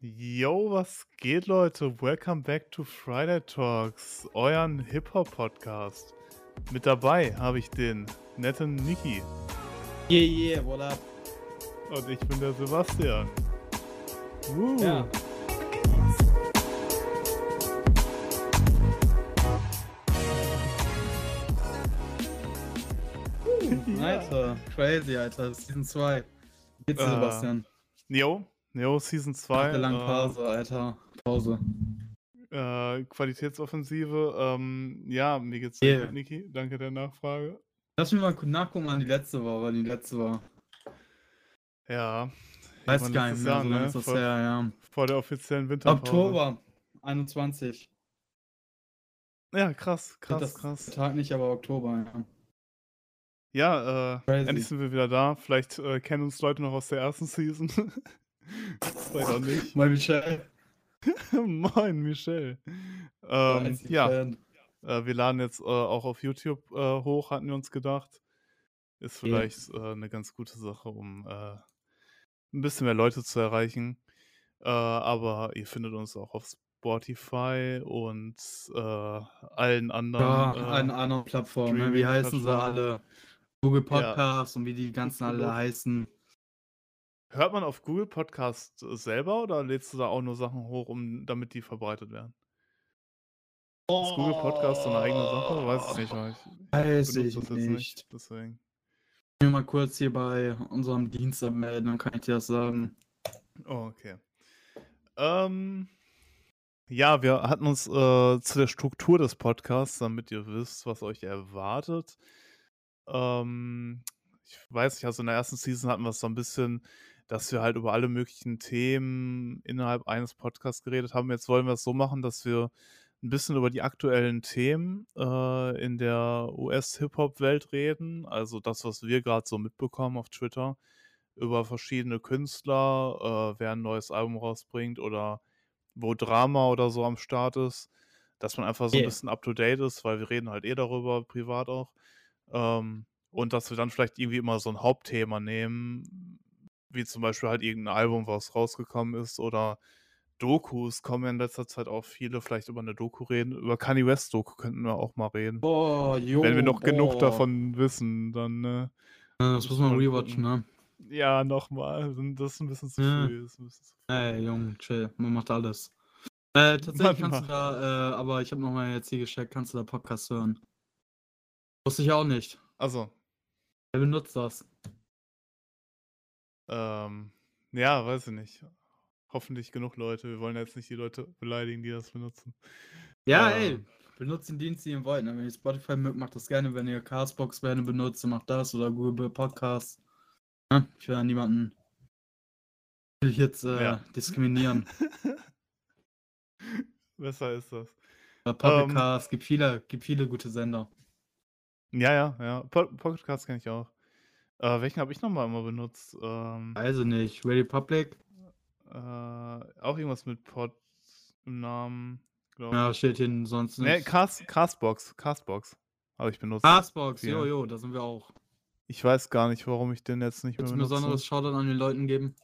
Yo, was geht, Leute? Welcome back to Friday Talks, euren Hip-Hop-Podcast. Mit dabei habe ich den netten Niki. Yeah, yeah, what up? Und ich bin der Sebastian. Woo. Ja. Alter, crazy, Alter. Season 2. Geht's dir, Äh, Sebastian? Jo, jo, Season Nach 2. der langen Pause, Alter. Pause. Äh, äh, Qualitätsoffensive. Ähm, ja, mir geht's Yeah. gut, Niki. Danke der Nachfrage. Lass mich mal nachgucken, wann die letzte war, wann die letzte war. Ja. Weiß gar nicht mehr, so ne? Vor, her, ja. vor der offiziellen Winterpause. Oktober 21. Ja, krass, krass, das krass. Tag nicht, aber Oktober, ja. Ja, äh, endlich sind wir wieder da. Vielleicht äh, kennen uns Leute noch aus der ersten Season. Vielleicht auch nicht. Moin, Michelle. Moin, Michelle. Ja, Ähm, ja, äh, wir laden jetzt äh, auch auf YouTube äh, hoch, hatten wir uns gedacht. Ist vielleicht äh, eine ganz gute Sache, um äh, ein bisschen mehr Leute zu erreichen. Äh, aber ihr findet uns auch auf Spotify und allen anderen. Ja, allen anderen Plattformen, ne? Wie heißen sie alle? Google Ja. Podcasts und wie die ganzen alle Google. heißen. Hört man auf Google Podcast äh, selber oder lädst du da auch nur Sachen hoch, um damit die verbreitet werden? Ist Google Podcast so eine eigene Sache? Weiß ich nicht, weil ich Weiß ich das jetzt nicht. nicht. Deswegen. Ich will mal kurz hier bei unserem Dienst abmelden, dann kann ich dir das sagen. Oh, okay. Ähm, ja, wir hatten uns äh, zu der Struktur des Podcasts, damit ihr wisst, was euch erwartet. Ähm, ich weiß nicht, also in der ersten Season hatten wir es so ein bisschen, dass wir halt über alle möglichen Themen innerhalb eines Podcasts geredet haben. Jetzt wollen wir es so machen, dass wir ein bisschen über die aktuellen Themen äh, in der US-Hip-Hop-Welt reden. Also das, was wir gerade so mitbekommen auf Twitter über verschiedene Künstler, äh, wer ein neues Album rausbringt oder wo Drama oder so am Start ist, dass man einfach so ein Yeah. bisschen up to date ist, weil wir reden halt eh darüber, privat auch. Ähm, und dass wir dann vielleicht irgendwie immer so ein Hauptthema nehmen, wie zum Beispiel halt irgendein Album, was rausgekommen ist oder Dokus kommen ja in letzter Zeit auch viele, vielleicht über eine Doku reden. Über Kanye West Doku könnten wir auch mal reden. Boah, jo, Wenn wir noch genug boah. davon wissen, dann ne, Ja, Das muss man rewatchen, ne? Ja, nochmal. Das ist ein bisschen zu Ja. früh. Bisschen zu früh. Ey, Junge, chill, man macht alles. Äh, tatsächlich Man kannst du macht da, äh, aber ich habe nochmal jetzt hier gecheckt, kannst du da Podcast hören. Wusste ich auch nicht. Also, Wer benutzt das? Ähm, ja, weiß ich nicht. Hoffentlich genug Leute. Wir wollen jetzt nicht die Leute beleidigen, die das benutzen. Ja, Ähm, ey, benutzt den Dienst, den ihr wollt. Ne? Wenn ihr Spotify mögt, macht das gerne. Wenn ihr Castbox gerne benutzt, macht das oder Google Podcast. Ja, ich will ja niemanden will ich jetzt äh, Ja. diskriminieren. Besser ist das. Bei Ähm, Podcast gibt viele, gibt viele gute Sender. ja, ja, ja. Po- Podcast kenne ich auch. Äh, welchen habe ich nochmal immer benutzt? Ähm, Also nicht. Ready Public? äh, auch irgendwas mit Pod im Namen, glaube Ja, ich. steht hier sonst Ne, nicht. Cast, Castbox. Castbox habe ich benutzt. Castbox, jo, Viel. jo, da sind wir auch. Ich weiß gar nicht, warum ich den jetzt nicht mehr Willst du ein benutze. besonderes Shoutout an den Leuten geben?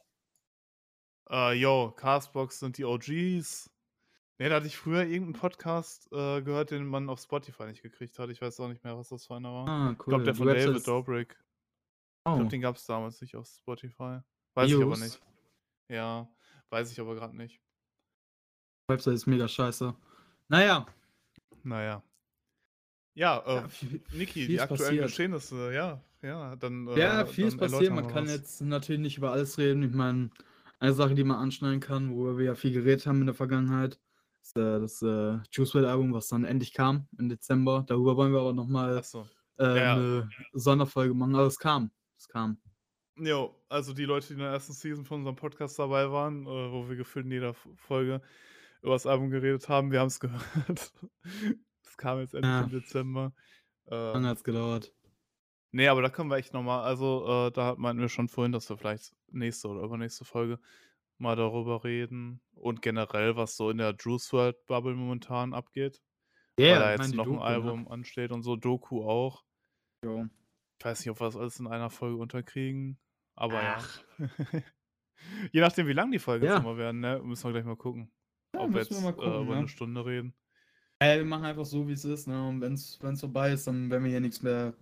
Äh, yo, Castbox sind die OGs. Ne, da hatte ich früher irgendeinen Podcast äh, gehört, den man auf Spotify nicht gekriegt hat. Ich weiß auch nicht mehr, was das für einer war. Ah, Ich glaube, cool. der Die von Website David ist. Dobrik. Ich Oh, glaube, den gab es damals nicht auf Spotify. Weiß ich aber News. nicht. Ja, weiß ich aber gerade nicht. Website ist mega scheiße. Naja. Naja. Ja, äh, Ja, viel, Niki, die aktuellen passiert. Geschehnisse, ja, ja, dann. Äh, Ja, viel ist passiert. Man kann was. jetzt natürlich nicht über alles reden. Ich meine, eine Sache, die man anschneiden kann, worüber wir ja viel geredet haben in der Vergangenheit, ist äh, das äh, Juice WRLD Album, was dann endlich kam im Dezember. Darüber wollen wir aber nochmal Achso. äh, Ja. eine Sonderfolge machen. Aber es kam. Es kam. Jo, also die Leute, die in der ersten Season von unserem Podcast dabei waren, äh, wo wir gefühlt in jeder Folge über das Album geredet haben, wir haben es gehört. Es kam jetzt endlich Ja. im Dezember. Lange Ähm, hat es gedauert. nee, aber da können wir echt nochmal, also äh, da meinten wir schon vorhin, dass wir vielleicht nächste oder übernächste Folge mal darüber reden und generell, was so in der Juice World Bubble momentan abgeht. weil Ja, da jetzt noch ein Doku, ne? Album ansteht und so, Doku auch. Jo. Ich weiß nicht, ob wir das alles in einer Folge unterkriegen, aber Ach. ja. Je nachdem, wie lang die Folgen Ja. jetzt immer werden, ne? Müssen wir gleich mal gucken. Ja, ob wir müssen jetzt wir mal gucken, äh, über ne? eine Stunde reden. Ey, wir machen einfach so, wie es ist, ne? Und wenn es vorbei ist, dann werden wir hier nichts mehr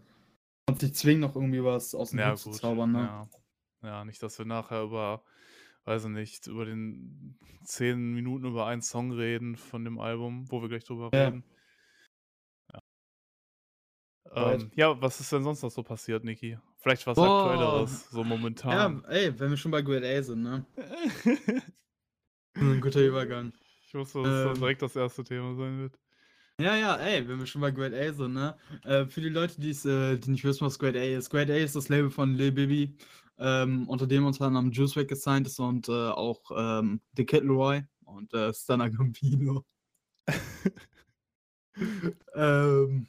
uns nicht zwingen, noch irgendwie was aus dem Ja, Hut zu zaubern, ne? Ja. ja, nicht, dass wir nachher über, weiß ich nicht, über den zehn Minuten über einen Song reden von dem Album, wo wir gleich drüber Ja. reden. Ja. Ähm, ja, was ist denn sonst noch so passiert, Niki? Vielleicht was Boah. Aktuelleres, so Ja, momentan. ey, wenn wir schon bei Grade A sind, ne? Ein guter Übergang. ich wusste, dass das Ähm. direkt das erste Thema sein wird. Ja, ja, ey, wenn wir schon bei Grade A sind, ne? Äh, für die Leute, äh, die nicht wissen, was Grade A ist. Grade A ist das Label von Lil Bibi, ähm, unter dem unter anderem Juice WRLD gesigned ist und äh, auch ähm, The Kid Leroy und äh, Stunner Gambino. ähm,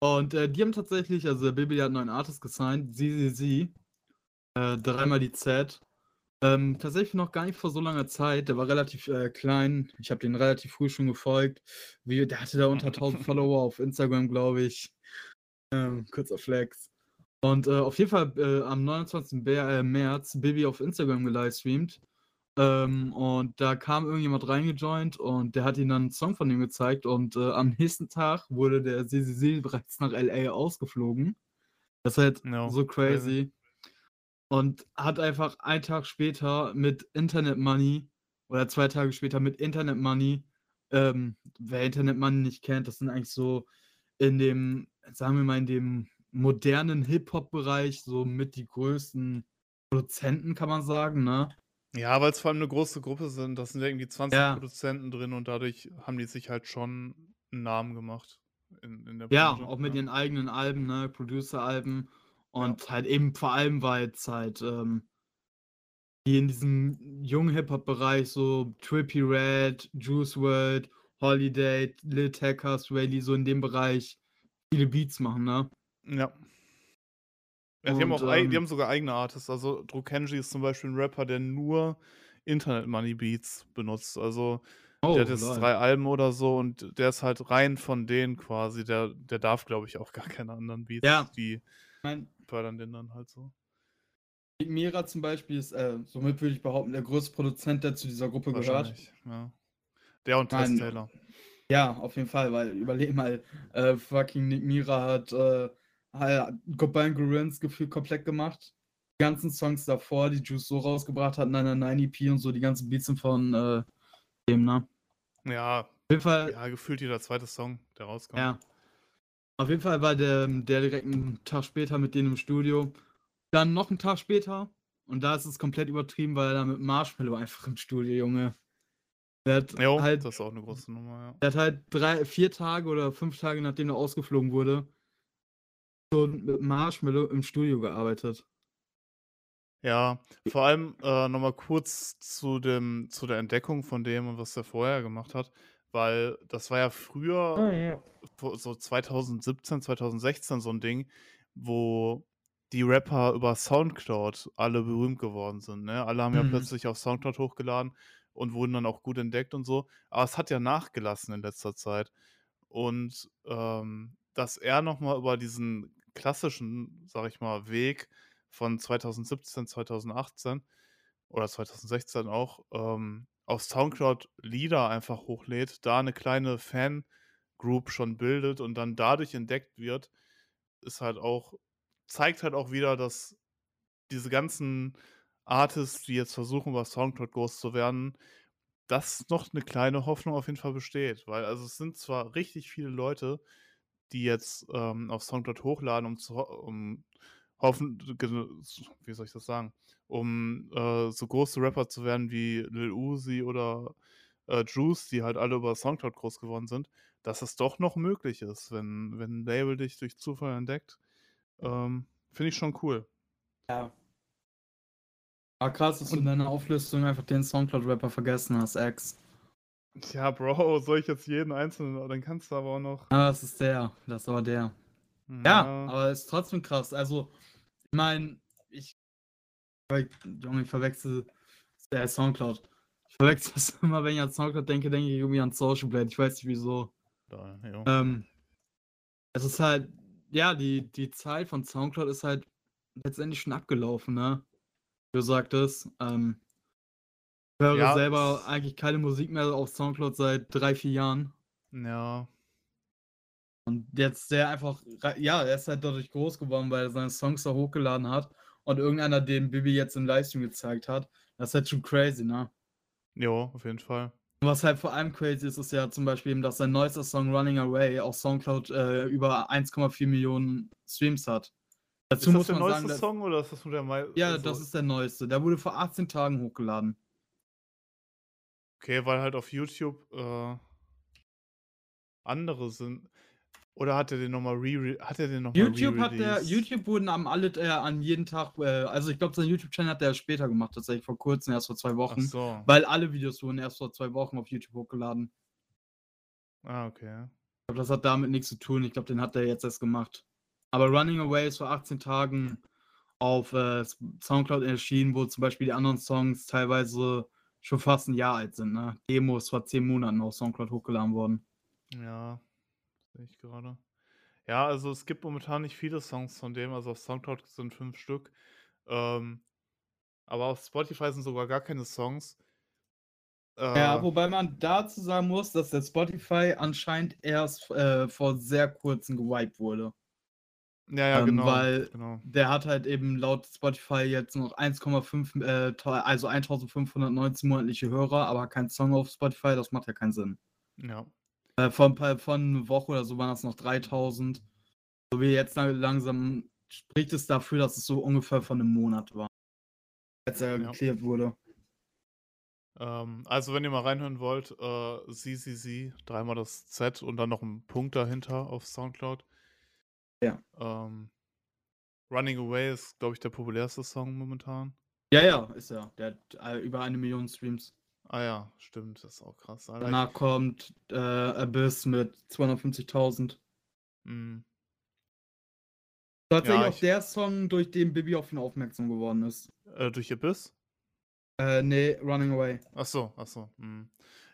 und äh, die haben tatsächlich, also der Bibi hat einen neuen Artist gesigned, ZZZ, äh, dreimal die Z. Ähm, tatsächlich noch gar nicht vor so langer Zeit. Der war relativ äh, klein. Ich habe den relativ früh schon gefolgt. Wie, der hatte da unter 1000 Follower auf Instagram, glaube ich. Ähm, kurzer Flex. Und äh, auf jeden Fall äh, am 29. Bär, äh, März Bibi auf Instagram gelivestreamt. Ähm, und da kam irgendjemand reingejoint und der hat ihm dann einen Song von ihm gezeigt. Und äh, am nächsten Tag wurde der CCC bereits nach LA ausgeflogen. Das ist halt No, so crazy. Und hat einfach einen Tag später mit Internet Money oder zwei Tage später mit Internet Money, ähm, wer Internet Money nicht kennt, das sind eigentlich so in dem, sagen wir mal, in dem modernen Hip-Hop-Bereich so mit die größten Produzenten, kann man sagen, ne? Ja, weil es vor allem eine große Gruppe sind. Das sind ja irgendwie 20 Ja. Produzenten drin und dadurch haben die sich halt schon einen Namen gemacht in, in der Ja, Branche. auch mit ja. ihren eigenen Alben, ne, Producer-Alben. Und halt eben vor allem, weil es halt, ähm, die in diesem jungen Hip-Hop-Bereich so Trippy Red, Juice WRLD, Holiday, Lil Tecca, Swaley, so in dem Bereich viele Beats machen, ne? Ja. Ja, die haben auch ei die ähm haben sogar eigene Artists. Also Drukenji ist zum Beispiel ein Rapper, der nur Internet Money Beats benutzt. Also Oh, der hat jetzt lol. drei Alben oder so und der ist halt rein von denen quasi. Der, der darf, glaube ich, auch gar keine anderen Beats. Ja. Die mein, fördern den dann halt so. Mira zum Beispiel ist, äh, somit würde ich behaupten, der größte Produzent, der zu dieser Gruppe gehört. Ja. Der und Tess Nein. Taylor. Ja, auf jeden Fall, weil überleg mal, äh, fucking Nick Mira hat äh, Goodbye Grins gefühlt komplett gemacht. Die ganzen Songs davor, die Juice so rausgebracht hat, 999 EP und so, die ganzen Beats sind von äh, dem, ne? Ja, Auf jeden Fall, ja, gefühlt jeder zweite Song, der rauskommt. ja. Auf jeden Fall war der, der direkt einen Tag später mit denen im Studio. Dann noch einen Tag später, und da ist es komplett übertrieben, weil er da mit Marshmallow einfach im Studio, Junge. Der hat Jo, halt das ist auch eine große Nummer, ja. Der hat halt drei, vier Tage oder fünf Tage, nachdem er ausgeflogen wurde, schon mit Marshmallow im Studio gearbeitet. Ja, vor allem äh, nochmal kurz zu, dem, zu der Entdeckung von dem und was er vorher gemacht hat, weil das war ja früher, ja. vor- so 2017, 2016 so ein Ding, wo die Rapper über Soundcloud alle berühmt geworden sind. Ne? Alle haben ja Mhm. plötzlich auf Soundcloud hochgeladen und wurden dann auch gut entdeckt und so. Aber es hat ja nachgelassen in letzter Zeit. Und ähm, dass er nochmal über diesen klassischen, sag ich mal, Weg von 2017, 2018 oder 2016 auch ähm, auf Soundcloud Lieder einfach hochlädt, da eine kleine Fangroup schon bildet und dann dadurch entdeckt wird, ist halt auch, zeigt halt auch wieder, dass diese ganzen Artists, die jetzt versuchen, über Soundcloud groß zu werden, dass noch eine kleine Hoffnung auf jeden Fall besteht. Weil also es sind zwar richtig viele Leute, die jetzt ähm, auf Soundcloud hochladen, um zu um hoffen, wie soll ich das sagen, um äh, so große Rapper zu werden wie Lil Uzi oder äh, Juice, die halt alle über Soundcloud groß geworden sind, dass es doch noch möglich ist, wenn, wenn ein Label dich durch Zufall entdeckt. Ähm, Finde ich schon cool. Ja. Aber krass, dass du in deiner Auflistung einfach den Soundcloud-Rapper vergessen hast, X. Ja, Bro, soll ich jetzt jeden einzelnen, dann kannst du aber auch noch. Ah, das ist der. Das ist aber der. Ja, aber ist trotzdem krass. Also, ich meine, ich. Junge, ich verwechsel. Der Soundcloud. Ich verwechsel das immer, wenn ich an Soundcloud denke, denke ich irgendwie an Social Blade. Ich weiß nicht wieso. Da, jo. Ähm, es ist halt, ja, die, die Zeit von Soundcloud ist halt letztendlich schon abgelaufen, ne? Wie du sagtest. Ähm, höre Ja, selber eigentlich keine Musik mehr auf Soundcloud seit drei, vier Jahren. Ja. Und jetzt der einfach, ja, er ist halt dadurch groß geworden, weil er seine Songs da hochgeladen hat und irgendeiner den Bibi jetzt im Livestream gezeigt hat. Das ist halt schon crazy, ne? Jo, auf jeden Fall. Und was halt vor allem crazy ist, ist ja zum Beispiel eben, dass sein neuester Song Running Away auf Soundcloud äh, über 1,4 Millionen Streams hat. Dazu ist muss das der man neueste sagen, Song oder ist das nur der Mai? ja, also- das ist der neueste. Der wurde vor 18 Tagen hochgeladen. Okay, weil halt auf YouTube äh, andere sind. Oder hat er den nochmal re hat er den noch mal YouTube hat der? YouTube wurden am alle äh, an jeden Tag, äh, also ich glaube, sein YouTube-Channel hat er später gemacht, tatsächlich vor kurzem, erst vor zwei Ach Wochen. so. Weil alle Videos wurden erst vor zwei Wochen auf YouTube hochgeladen. Ah, okay. Ich glaube, das hat damit nichts zu tun. Ich glaube, den hat er jetzt erst gemacht. Aber Running Away ist vor 18 Tagen auf äh, Soundcloud erschienen, wo zum Beispiel die anderen Songs teilweise schon fast ein Jahr alt sind. Ne? Demo ist vor 10 Monaten auf Soundcloud hochgeladen worden. Ja, sehe ich gerade. Ja, also es gibt momentan nicht viele Songs von dem, also auf Soundcloud sind fünf Stück. Ähm, aber auf Spotify sind sogar gar keine Songs. Ja, Äh, wobei man dazu sagen muss, dass der Spotify anscheinend erst äh, vor sehr kurzem gewiped wurde. Ja, ja, ähm, genau. weil- genau. Der hat halt eben laut Spotify jetzt noch 1,5, äh, also 1519 monatliche Hörer, aber kein Song auf Spotify, das macht ja keinen Sinn. Ja. Äh, von, von einer Woche oder so waren das noch 3000. So wie jetzt lang- langsam spricht es dafür, dass es so ungefähr von einem Monat war. Als er Ja. geklärt wurde. Ähm, also, wenn ihr mal reinhören wollt, äh, ZZZ, dreimal das Z und dann noch ein Punkt dahinter auf Soundcloud. Ja. Ähm, Running Away ist, glaube ich, der populärste Song momentan. Ja, ja, ist er. Der hat äh, über eine Million Streams. Ah ja, stimmt, das ist auch krass. Alter. Danach kommt äh, Abyss mit 250.000. Mm, Tatsächlich Ja, auch ich- der Song, durch den Bibi auf ihn aufmerksam geworden ist. äh, durch Abyss? Äh, nee, Running Away. Ach so, ach so. mm.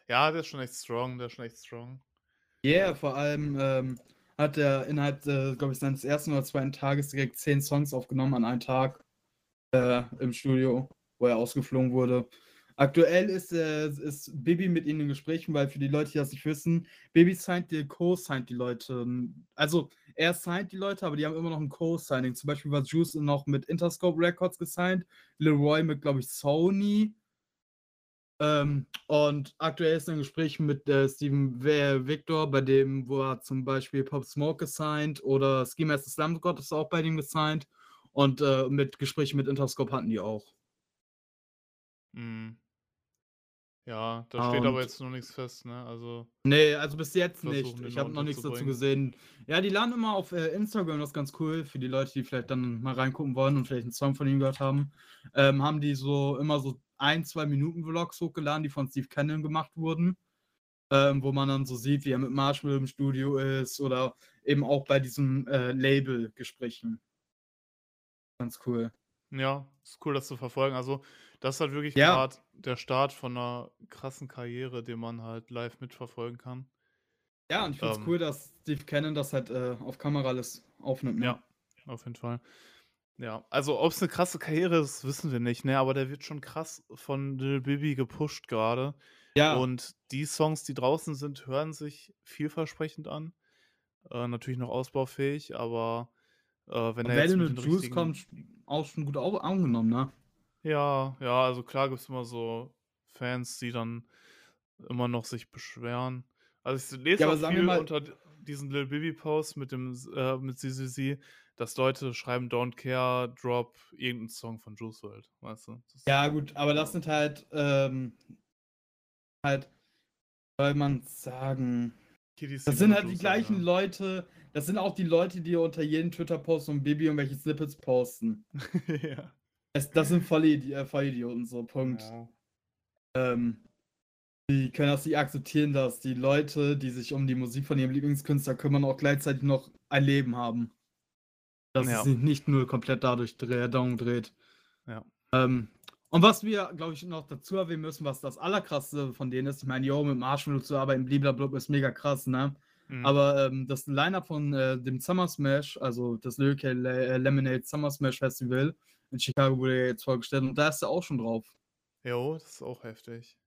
Ja, der ist schon echt strong, der ist schon echt strong. Yeah, vor allem ähm, hat er innerhalb, äh, glaube ich, seines ersten oder zweiten Tages direkt zehn Songs aufgenommen an einem Tag äh, im Studio, wo er ausgeflogen wurde. Aktuell ist, äh, ist Bibi mit ihnen in Gesprächen, weil für die Leute, die das nicht wissen, Bibi signed die, co-signed die Leute. Also er signed die Leute, aber die haben immer noch ein Co-Signing. Zum Beispiel war Juice noch mit Interscope Records gesigned, Leroy mit, glaube ich, Sony. Ähm, und aktuell ist er in Gesprächen mit äh, Steven Victor, bei dem, wo er zum Beispiel Pop Smoke gesigned oder Ski Master Slam God ist auch bei dem gesigned. Und äh, mit Gesprächen mit Interscope hatten die auch. Mm. Ja, da steht aber und- jetzt noch nichts fest, ne? Also, Nee, also bis jetzt nicht. Ich habe noch nichts dazu gesehen. Ja, die laden immer auf äh, Instagram, das ist ganz cool für die Leute, die vielleicht dann mal reingucken wollen und vielleicht einen Song von ihm gehört haben. Ähm, haben die so immer so ein, zwei Minuten Vlogs hochgeladen, die von Steve Cannon gemacht wurden. Ähm, wo man dann so sieht, wie er mit Marshmallow im Studio ist oder eben auch bei diesen äh, Label-Gesprächen. Ganz cool. ja, ist cool, das zu verfolgen. Also, das ist halt wirklich Ja. gerade der Start von einer krassen Karriere, den man halt live mitverfolgen kann. Ja, und ich finde es Ähm. cool, dass Steve Cannon das halt äh, auf Kamera alles aufnimmt. Ne? Ja, auf jeden Fall. Ja, also ob es eine krasse Karriere ist, wissen wir nicht, ne? Aber der wird schon krass von Lil Bibi gepusht gerade. Ja, Und die Songs, die draußen sind, hören sich vielversprechend an. Äh, natürlich noch ausbaufähig, aber äh, wenn und er jetzt wenn mit den Juice richtigen... kommt, auch schon gut au angenommen, ne? Ja, ja, also klar gibt es immer so Fans, die dann immer noch sich beschweren. Also ich lese Ja, auch aber sagen wir viel mal- unter d- diesen Lil Bibi Post mit dem S- äh, mit CCC, dass Leute schreiben Don't Care, Drop irgendeinen Song von Juice WRLD, weißt du? Das, Ja, gut, aber das sind halt, ähm, halt, soll man sagen, Kiddies, das sind halt die gleichen hören, Leute, das sind auch die Leute, die unter jedem Twitter-Post und Baby irgendwelche Snippets posten. ja. ja. Es, das sind Vollidi äh, Vollidioten, so, Punkt. Ja. Ähm, die können das nicht akzeptieren, dass die Leute, die sich um die Musik von ihrem Lieblingskünstler kümmern, auch gleichzeitig noch ein Leben haben. Dass Ja. es sich nicht nur komplett dadurch dreh, Daumen dreht. Ja. Ähm, und was wir, glaube ich, noch dazu erwähnen müssen, was das Allerkrasseste von denen ist, ich meine, yo, mit Marshmallow zu arbeiten, blablabla, ist mega krass, ne? Mhm. Aber ähm, das Line-Up von äh, dem Summer Smash, also das Lyrical äh, Lemonade Summer Smash Festival in Chicago wurde ja jetzt vorgestellt und da ist er auch schon drauf. Jo, das ist auch heftig.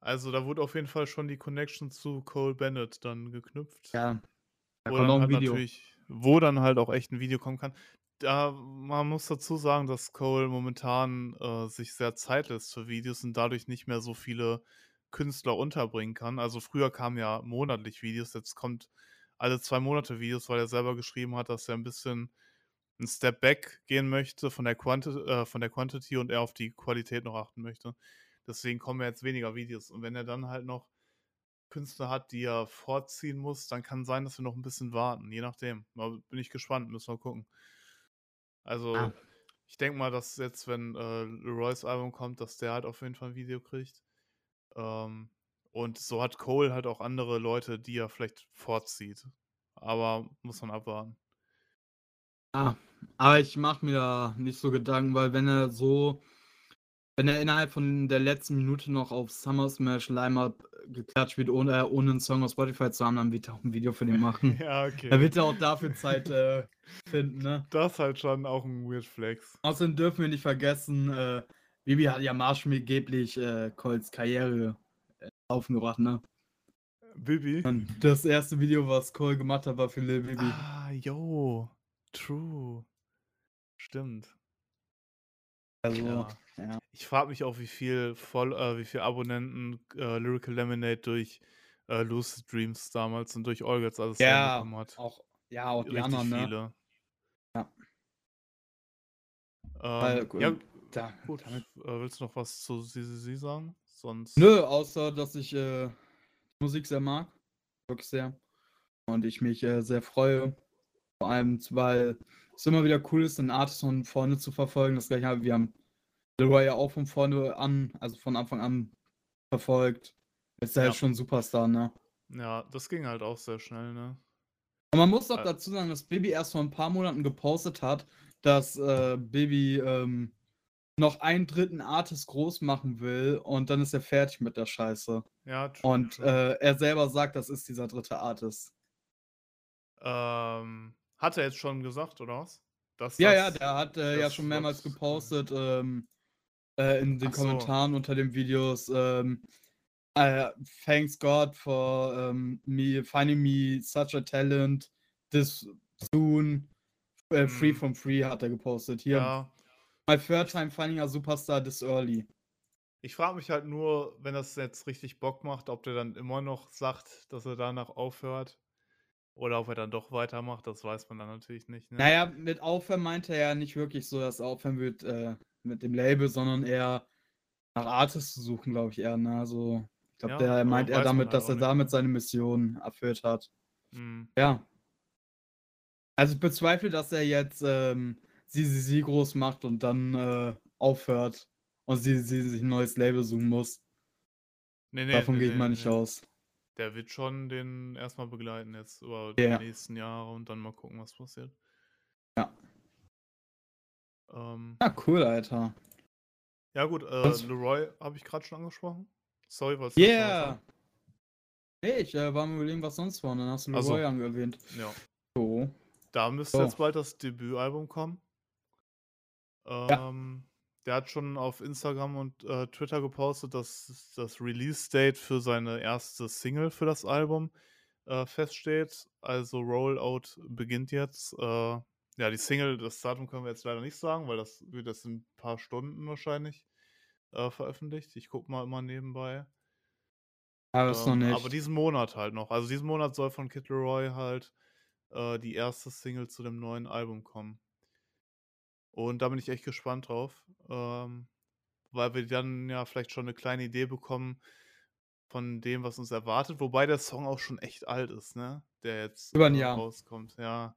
Also, da wurde auf jeden Fall schon die Connection zu Cole Bennett dann geknüpft. Ja. Da Wo kommt noch 'n halt Video. natürlich wo dann halt auch echt 'n Video kommen kann. Da man muss dazu sagen, dass Cole momentan, äh, sich sehr Zeit lässt für Videos und dadurch nicht mehr so viele Künstler unterbringen kann. Also, früher kamen ja monatlich Videos, jetzt kommt alle 2 Monate Videos, weil er selber geschrieben hat, dass er 'n bisschen 'n Step back gehen möchte von der Quanti äh, von der Quantity und er auf die Qualität noch achten möchte. Deswegen kommen jetzt weniger Videos. Und wenn er dann halt noch Künstler hat, die er vorziehen muss, dann kann sein, dass wir noch 'n bisschen warten, je nachdem. Da bin ich gespannt, müssen wir gucken. Also, Ah. ich denke mal, dass jetzt, wenn, äh, LeRoys Album kommt, dass der halt auf jeden Fall 'n Video kriegt. Ähm, und so hat Cole halt auch andere Leute, die er vielleicht vorzieht. Aber muss man abwarten. Ah, aber ich mache mir da nicht so Gedanken, weil wenn er so wenn er innerhalb von der letzten Minute noch auf Summer Smash Line-Up geklatscht wird, ohne ohne 'n Song auf Spotify zu haben, dann wird er auch 'n Video für den machen. Ja, okay. Da wird er auch dafür Zeit, äh, finden, ne? Das ist halt schon auch 'n weird Flex. Außerdem dürfen wir nicht vergessen, äh, Bibi hat ja maßgeblich, äh, Coles Karriere, äh, aufgebracht, ne? Bibi? Das erste Video, was Cole gemacht hat, war für Lil Bibi. Ah, jo, true. Stimmt. Also, Ja. Ja. Ich frage mich auch, wie viel voll äh, wie viel Abonnenten, äh, Lyrical Lemonade durch, äh, Lucid Dreams damals und durch Olgats alles Ja, reinbekommen hat. auch ja, auch die Richtig anderen, ne? viele. Ja. Ähm, Weil, ja, ähm, da gut. damit Äh, willst du noch was zu CCC sagen? Sonst Nö, außer dass ich, äh, Musik sehr mag, wirklich sehr. Und ich mich, äh, sehr freue. Vor allem, weil es immer wieder cool ist, 'n Artist von vorne zu verfolgen. Das Gleiche haben wir haben LeRoy ja auch von vorne an also von Anfang an verfolgt. Ist ja Ja. halt schon Superstar, ne? Ja, das ging halt auch sehr schnell, ne? Und man muss auch Äh dazu sagen, dass Bibi erst vor 'n paar Monaten gepostet hat, dass, äh, Bibi, ähm, noch einen 3. Artist groß machen will und dann ist er fertig mit der Scheiße. Ja, true, Und, true. äh, er selber sagt, das ist dieser 3. Artist. Ähm, hat er jetzt schon gesagt, oder was? Dass Ja, ja, das der hat, äh, ja schon mehrmals gepostet, ähm, äh, in den Ach so. Kommentaren unter den Videos, ähm, äh, „Thanks God for, ähm, me finding me such a talent this soon, äh, free Mhm. from free“, hat er gepostet. Hier Ja. „My third time finding a superstar this early“. Ich frage mich halt nur, wenn das jetzt richtig Bock macht, ob der dann immer noch sagt, dass er danach aufhört oder ob er dann doch weitermacht, das weiß man dann natürlich nicht, ne? Na ja, mit aufhören meinte er ja nicht wirklich so, dass er aufhören wird, äh, mit dem Label, sondern eher nach Artists zu suchen, glaube ich eher, ne? Also, ich glaube, Ja, der meint eher weiß man damit, halt dass er damit ne? seine Mission erfüllt hat. Mhm. Ja. Also, ich bezweifle, dass er jetzt, ähm, CCC groß macht und dann, äh, aufhört und CCC sich 'n neues Label suchen muss. Ne, ne, Davon ne, gehe ich mal nicht aus. Der wird schon den erst mal begleiten jetzt über Ja. die nächsten Jahre und dann mal gucken, was passiert. Ja. Ähm Ja, cool, Alter. Ja gut, äh, LeRoy habe ich grad schon angesprochen. Sorry, was Yeah. Ne, ich, äh, war am Überlegen, was sonst war und dann hast du Ach so. LeRoy ange erwähnt. Ja. So. Da müsste So. jetzt bald das Debütalbum kommen. Ja. Ähm, der hat schon auf Instagram und, äh, Twitter gepostet, dass das Release-Date für seine erste Single für das Album, äh, feststeht. Also Rollout beginnt jetzt. Äh, ja, die Single, das Datum können wir jetzt leider nicht sagen, weil das wird erst in 'n paar Stunden wahrscheinlich, äh, veröffentlicht. Ich gucke mal immer nebenbei. Aber ist noch Ähm, aber nicht. diesen Monat halt noch. Also diesen Monat soll von Kid LAROI halt, äh, die erste Single zu dem neuen Album kommen. Und da bin ich echt gespannt drauf, ähm, weil wir dann ja vielleicht schon 'ne kleine Idee bekommen von dem, was uns erwartet, wobei der Song auch schon echt alt ist, ne, der jetzt, Über 'n äh, Jahr. rauskommt. Ja,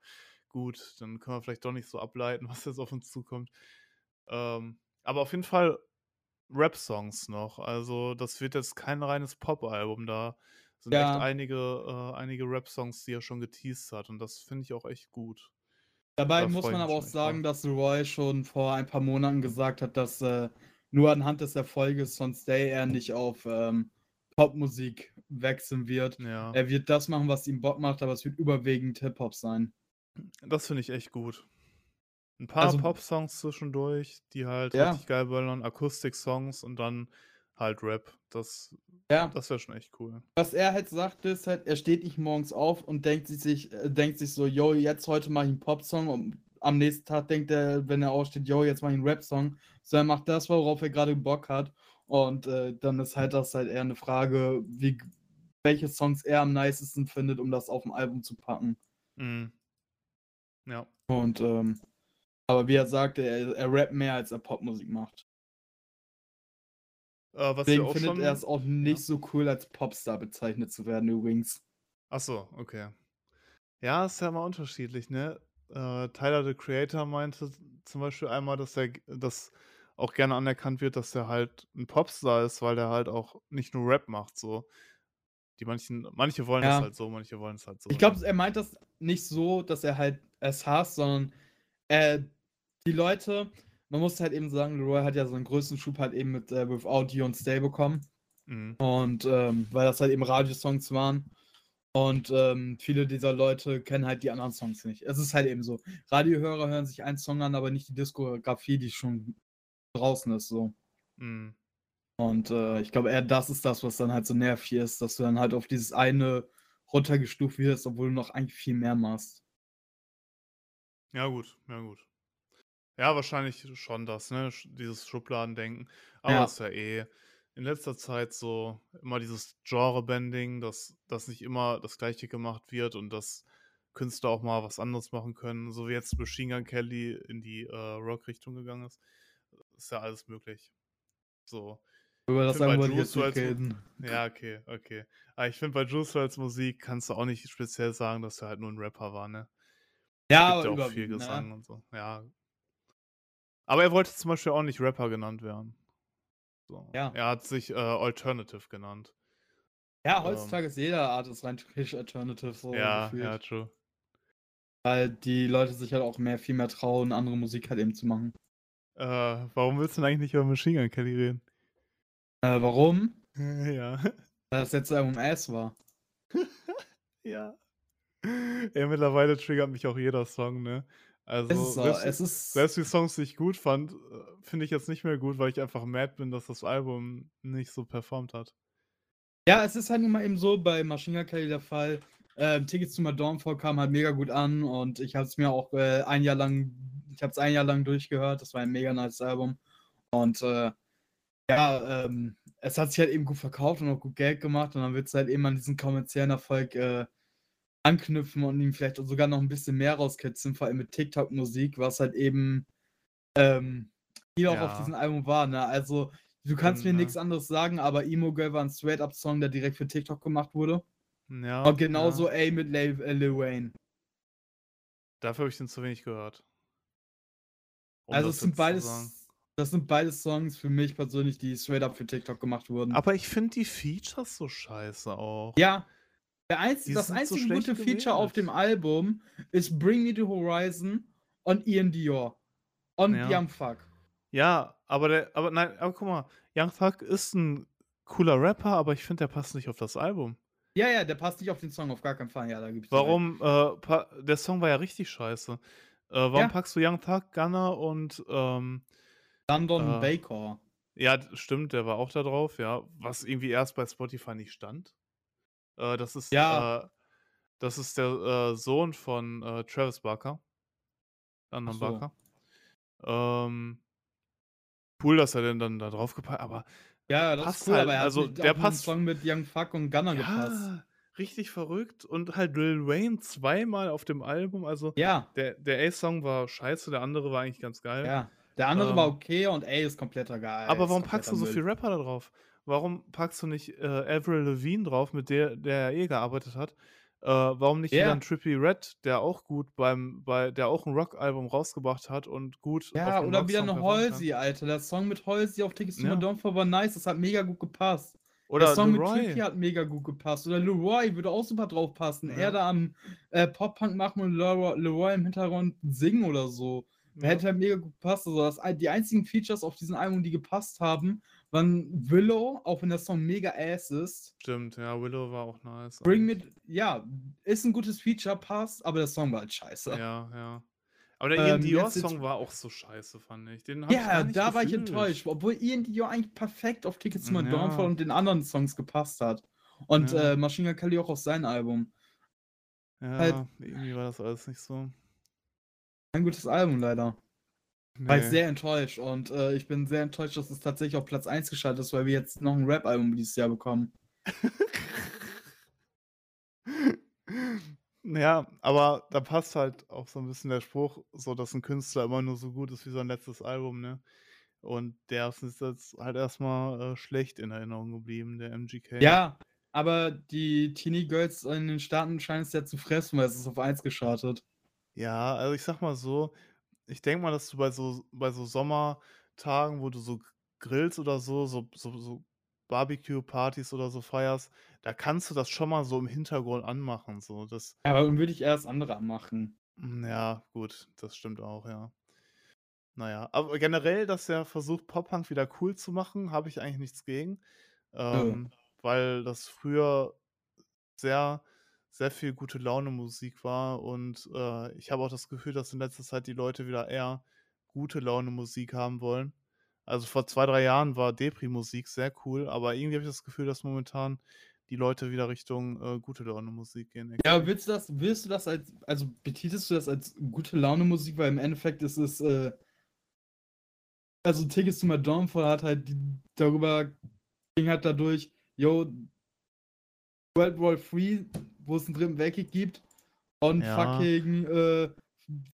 gut, dann können wir vielleicht doch nicht so ableiten, was jetzt auf uns zukommt. Ähm, aber auf jeden Fall Rap-Songs noch. Also, das wird jetzt kein reines Pop-Album. Da sind echt Ja. einige äh, einige Rap-Songs, die er schon geteased hat und das finde ich auch echt gut. Dabei Da muss man aber auch echt sagen, drauf. dass LeRoy schon vor ein paar Monaten gesagt hat, dass, äh, nur anhand des Erfolges von Stay er nicht auf, ähm, Popmusik wechseln wird. Ja. Er wird das machen, was ihm Bock macht, aber es wird überwiegend Hip-Hop sein. Das finde ich echt gut. 'N paar Also Popsongs zwischendurch, die halt Ja. richtig geil böllern, Akustik-Songs und dann halt Rap. Das Ja. das wäre schon echt cool. Was er halt sagt, ist halt, er steht nicht morgens auf und denkt sich äh, denkt sich so: „Jo, jetzt heute mache ich 'n Popsong“ und am nächsten Tag denkt er, wenn er aufsteht: „Jo, jetzt mache ich 'n Rapsong.“ Sondern er macht das, worauf er grade Bock hat. Und, äh, dann ist halt das halt eher 'ne Frage, wie welche Songs er am nicesten findet, um das auf'm Album zu packen. Mhm. Ja. Und, ähm aber wie er sagte, er er rappt mehr, als er Popmusik macht. Äh, Deswegen auch findet schon er's auch ja? nicht so cool, als Popstar bezeichnet zu werden übrigens. Ach so, okay. Ja, ist ja immer unterschiedlich, ne? Äh, Tyler, the Creator, meinte zum Beispiel einmal, dass er dass auch gerne anerkannt wird, dass er halt 'n Popstar ist, weil der halt auch nicht nur Rap macht so. Die manchen manche wollen das Ja. halt so, manche wollen's halt so, Ich ne? glaube, er meint das nicht so, dass er halt es hasst, sondern, äh, die Leute man muss halt eben sagen, LeRoy hat ja seinen größten Schub halt eben mit, äh, „Without You“ und „Stay“ bekommen. Mhm. Und, ähm, weil das halt eben Radiosongs waren. Und, ähm, viele dieser Leute kennen halt die anderen Songs nicht. Es ist halt eben so. Radiohörer hören sich einen Song an, aber nicht die Diskografie, die schon draußen ist so. Mhm. Und, äh, ich glaube eher, das ist das, was dann halt so nervig ist, dass du dann halt auf dieses eine runtergestuft wirst, obwohl du noch eigentlich viel mehr machst. Ja gut, ja gut. Ja, wahrscheinlich schon das, ne, sch dieses Schubladendenken. Aber Ja. ist ja eh in letzter Zeit so immer dieses Genre-Bending, dass dass nicht immer das Gleiche gemacht wird und dass Künstler auch mal was anderes machen können, so wie jetzt Machine Gun Kelly in die, äh, Rock-Richtung gegangen ist. Ist ja alles möglich. So. Über Ich das finde bei Juice jetzt nicht Mu reden. ja, okay, okay. Aber ich finde, bei Juice WRLD's Musik kannst du auch nicht speziell sagen, dass er halt nur 'n Rapper war, ne? Ja, Gibt aber ja auch viel ne? Gesang und so, ja. Aber er wollte zum Beispiel auch nicht Rapper genannt werden. So. Ja. Er hat sich, äh, Alternative genannt. Ja, Ähm. heutzutage ist jeder Artist rein theoretisch Alternative so Ja, gefühlt. ja, true. Weil die Leute sich halt auch mehr viel mehr trauen, andere Musik halt eben zu machen. Äh, warum willst du denn eigentlich nicht über Machine Gun Kelly reden? Äh, warum? Ja. Weil das letzte Album Ass war. Ja. Ey, mittlerweile triggert mich auch jeder Song, ne? Es Also, ist so, selbst die es ist selbst die Songs, die ich gut fand, äh, finde ich jetzt nicht mehr gut, weil ich einfach mad bin, dass das Album nicht so performt hat. Ja, es ist halt nun mal eben so bei Machine Gun Kelly der Fall. Ähm, Tickets to My Downfall kamen halt mega gut an und ich habe es mir auch, äh, ein Jahr lang ich habe es ein Jahr lang durchgehört. Das war ein mega nice Album. Und, äh, ja, ähm, es hat sich halt eben gut verkauft und auch gut Geld gemacht und dann willst du halt eben an diesen kommerziellen Erfolg, äh, anknüpfen und ihm vielleicht sogar noch 'n bisschen mehr rauskitzeln, vor allem mit TikTok-Musik, was halt eben, ähm, hier auch auf Ja. diesem Album war, ne? Also, du kannst Stimmt, mir ne? nix anderes sagen, aber „Emo Girl“ war 'n straight up Song, der direkt für TikTok gemacht wurde. Ja, Und genauso ja. „Ey“ mit Lil äh, Lil Wayne. Dafür habe ich den zu wenig gehört. Um Also, das es sind beides das sind beides Songs für mich persönlich, die straight up für TikTok gemacht wurden. Aber ich finde die Features so scheiße auch. Ja. Der einz Die das so einzige schlecht gute Feature auf dem. Album ist „Bring Me the Horizon“ und Ian Dior und Ja. „Young Thug“. Ja, aber der aber nein, aber guck mal, Young Thug ist 'n cooler Rapper, aber ich finde, der passt nicht auf das Album. Ja, ja, der passt nicht auf den Song, auf gar keinen Fall. Ja, da recht. Warum, äh, der Song war ja richtig scheiße. Äh, warum Ja. packst du Young Thug, Gunna und, ähm London äh Baker. ja, stimmt, der war auch da drauf, ja, was irgendwie erst bei Spotify nicht stand. Äh, das ist, Ja. äh das ist der, äh, Sohn von, äh, Travis Barker. London so. Barker. Ähm cool, dass er den dann da drauf gepackt aber Ja, das passt ist cool, halt. aber er hat Also, nicht der passt Song mit Young Thug und gepasst. Ja, richtig verrückt und halt Lil Wayne zweimal auf dem Album. Also, Ja. der der A-Song war scheiße, der andere war eigentlich ganz geil. Ja. Der andere war Ähm okay und A ist kompletter Geil aber warum packst du so viel Müll. Rapper da drauf? Warum packst du nicht, äh, Avril Lavigne drauf, mit der der eh gearbeitet hat? Äh, warum nicht wieder Ja. 'n Trippie Redd, der auch gut beim bei der auch 'n Rockalbum rausgebracht hat und gut Ja, oder wieder 'ne kann? Halsey, Alter. Der Song mit Halsey auf „Tickets to Ja. Downfall“ war nice, das hat mega gut gepasst. Der Oder Song mit LeRoy. Tricky hat mega gut gepasst. Oder LeRoy würde auch super drauf passen. Er Ja. da am, äh, Pop-Punk machen und Lero LeRoy im Hintergrund singen oder so. Ja. Hätte halt mega gut gepasst. Also, das die einzigen Features auf diesem Album, die gepasst haben, waren „Willow“, auch wenn der Song mega Ass ist. Stimmt, ja, Willow war auch nice „Bring Me“ eigentlich. ja, ist 'n gutes Feature, passt, aber der Song war halt scheiße. Ja, ja. Aber der Ian Ähm, Dior jetzt- jetzt- Song war auch so scheiße, fand ich. Den hab ich Ja, nicht da war ich gefühlt. enttäuscht, obwohl Ian Dio eigentlich perfekt auf Tickets to My Ja. Downfall und den anderen Songs gepasst hat. Und Ja. äh, Machine Gun Kelly auch auf sein Album. Ja, halt- irgendwie war das alles nicht so. Ein gutes Album leider. War ich Nee. sehr enttäuscht und äh, ich bin sehr enttäuscht, dass es tatsächlich auf Platz 1 geschaltet ist, weil wir jetzt noch ein Rap-Album dieses Jahr bekommen. Ja, aber da passt halt auch so ein bisschen der Spruch, so dass ein Künstler immer nur so gut ist wie sein letztes Album, ne? Und der ist jetzt halt erstmal äh, schlecht in Erinnerung geblieben, der MGK. Ja, aber die Teenie Girls in den Staaten scheinen es ja zu fressen, weil es ist auf 1 geschartet. Ja, also ich sag mal so, ich denke mal, dass du bei so, bei so Sommertagen, wo du so grillst oder so, so, so, so Barbecue-Partys oder so feierst, da kannst du das schon mal so im Hintergrund anmachen. So. Das, Ja, aber dann würde ich erst andere anmachen. Mm, Ja, gut, das stimmt auch, ja. Naja, aber generell, dass er versucht, Pop-Punk wieder cool zu machen, habe ich eigentlich nichts gegen. Ähm, weil das früher sehr, sehr viel gute Laune-Musik war und äh, ich habe auch das Gefühl, dass in letzter Zeit die Leute wieder eher gute Laune-Musik haben wollen. Also vor zwei, drei Jahren war Depri-Musik sehr cool, aber irgendwie habe ich das Gefühl, dass momentan die Leute wieder Richtung äh, gute Laune-Musik gehen. Ja, willst du das, willst du das als, also betitelst du das als gute Laune Musik, weil im Endeffekt ist es, äh, also Tickets to My Downfall hat halt die, darüber, ging halt dadurch, yo, World War III, wo es einen dritten Weltkrieg gibt und Ja. fucking äh,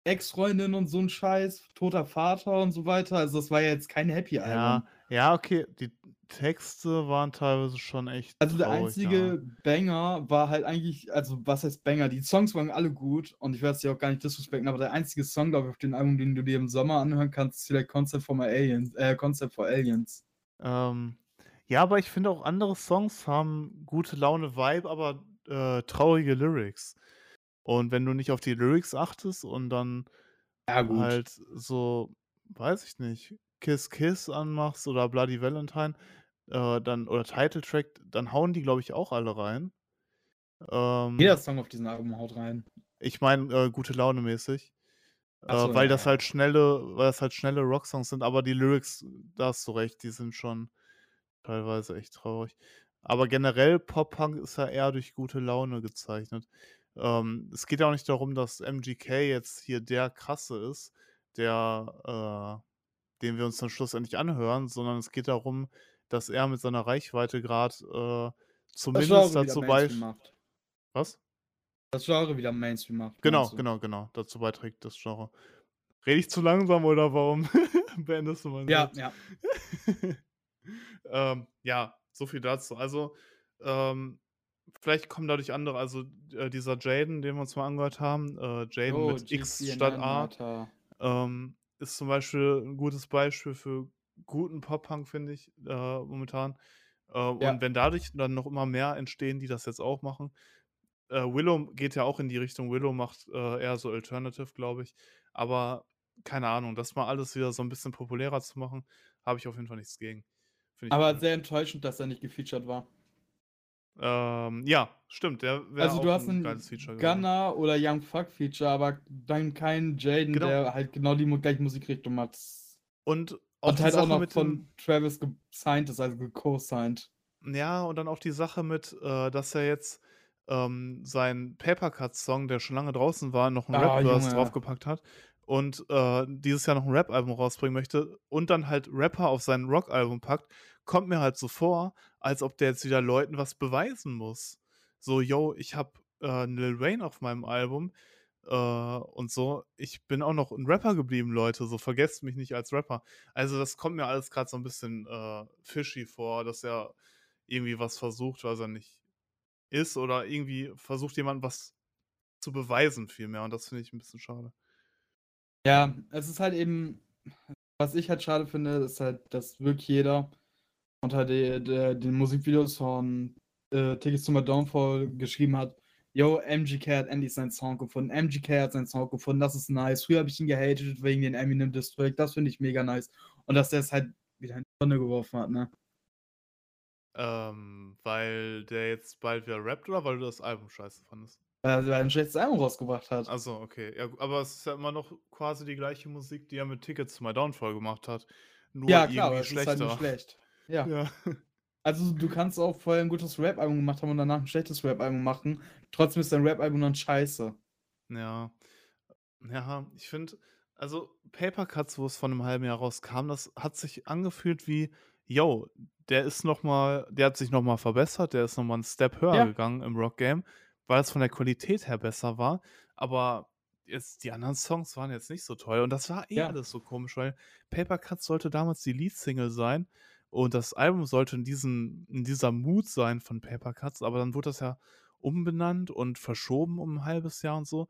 Ex-Freundin und so ein Scheiß, toter Vater und so weiter, also das war ja jetzt kein Happy Album. Ja, ja, okay. Die Texte waren teilweise schon echt. Also der traurig, einzige Banger war halt eigentlich, also was heißt Banger? Die Songs waren alle gut und ich werde es dir auch gar nicht disrespekten, aber der einzige Song, glaube ich, auf dem Album, den du dir im Sommer anhören kannst, ist vielleicht Concept for My Aliens, äh, Concept for Aliens. Ja. Ähm, ja, aber ich finde auch andere Songs haben gute Laune, Vibe, aber äh, traurige Lyrics. Und wenn du nicht auf die Lyrics achtest und dann Ja, halt so, weiß ich nicht, Kiss Kiss anmachst oder Bloody Valentine, äh, dann oder Title Track, dann hauen die, glaube ich, auch alle rein. Ähm, Jeder Song auf diesem Album haut rein. Ich meine, äh, gute Laune mäßig. So, äh, weil ja, das ja. halt schnelle, weil das halt schnelle Rocksongs sind, aber die Lyrics, da hast du recht, die sind schon teilweise echt traurig. Aber generell Pop-Punk ist ja eher durch gute Laune gezeichnet. Ähm, es geht ja auch nicht darum, dass MGK jetzt hier der krasse ist, der, äh, den wir uns dann schlussendlich anhören, sondern es geht darum, dass er mit seiner Reichweite gerade äh, zumindest dazu Mainstream bei. macht. Was? Das Genre wieder Mainstream macht. Genau, du? genau, genau. Dazu beiträgt das Genre. Rede ich zu langsam oder warum beendest du meinen Ja, Satz? ja. ähm, ja, so viel dazu. Also, ähm, vielleicht kommen dadurch andere, also äh, dieser Jaden, den wir uns mal angehört haben, äh, Jaden Oh, mit X statt A, ähm, ist zum Beispiel ein gutes Beispiel für guten Pop-Punk, finde ich, äh, momentan. Äh, Ja. Und wenn dadurch dann noch immer mehr entstehen, die das jetzt auch machen. Äh, Willow geht ja auch in die Richtung, Willow macht äh, eher so Alternative, glaube ich. Aber keine Ahnung, das mal alles wieder so ein bisschen populärer zu machen, habe ich auf jeden Fall nichts gegen. Aber cool. sehr enttäuschend, dass er nicht gefeatured war. Ähm, ja, stimmt, Also du hast ein einen geiles Feature gewesen. Gunner oder Young Fuck Feature, aber dann keinen Jaden, Genau. der halt genau die gleiche Musikrichtung hat. Und Und halt Sache auch noch mit von Travis gesigned ist, also co-signed. Ja, und dann auch die Sache mit, äh, dass er jetzt ähm, seinen Papercut-Song, der schon lange draußen war, noch einen Ah, Rap-Verse draufgepackt hat und äh, dieses Jahr noch ein Rap-Album rausbringen möchte und dann halt Rapper auf sein Rock-Album packt, kommt mir halt so vor, als ob der jetzt wieder Leuten was beweisen muss. So, yo, ich hab äh, Lil Wayne auf meinem Album äh, und so. Ich bin auch noch ein Rapper geblieben, Leute. So, vergesst mich nicht als Rapper. Also, das kommt mir alles gerade so ein bisschen äh, fishy vor, dass er irgendwie was versucht, was er nicht ist oder irgendwie versucht, jemandem was zu beweisen, vielmehr. Und das finde ich ein bisschen schade. Ja, es ist halt eben, was ich halt schade finde, ist halt, dass wirklich jeder unter de, de, den Musikvideos von äh, Tickets to My Downfall geschrieben hat, yo, MGK hat endlich seinen Song gefunden, MGK hat seinen Song gefunden, das ist nice. Früher habe ich ihn gehatet wegen den Eminem District, das finde ich mega nice. Und dass der es halt wieder in die Tonne geworfen hat, ne? Ähm, weil der jetzt bald wieder rappt oder weil du das Album scheiße fandest? Weil er ein schlechtes Album rausgebracht hat. Also okay. Ja, aber es ist ja immer noch quasi die gleiche Musik, die er mit Tickets to My Downfall gemacht hat. Nur ja, klar, aber irgendwie es ist halt schlechter. nicht schlecht. Ja. Ja. Also du kannst auch vorher ein gutes Rap-Album gemacht haben und danach ein schlechtes Rap-Album machen. Trotzdem ist dein Rap-Album dann scheiße. Ja. Ja, ich finde, also Paper Cuts, wo es von einem halben Jahr rauskam, das hat sich angefühlt wie, yo, der ist noch mal, der hat sich noch mal verbessert, der ist noch mal einen Step höher Ja. gegangen im Rock-Game, weil es von der Qualität her besser war, aber jetzt die anderen Songs waren jetzt nicht so toll und das war eh Ja. alles so komisch, weil Paper Cuts sollte damals die Lead-Single sein und das Album sollte in diesen in dieser Mut sein von Paper Cuts, aber dann wurde das ja umbenannt und verschoben um ein halbes Jahr und so.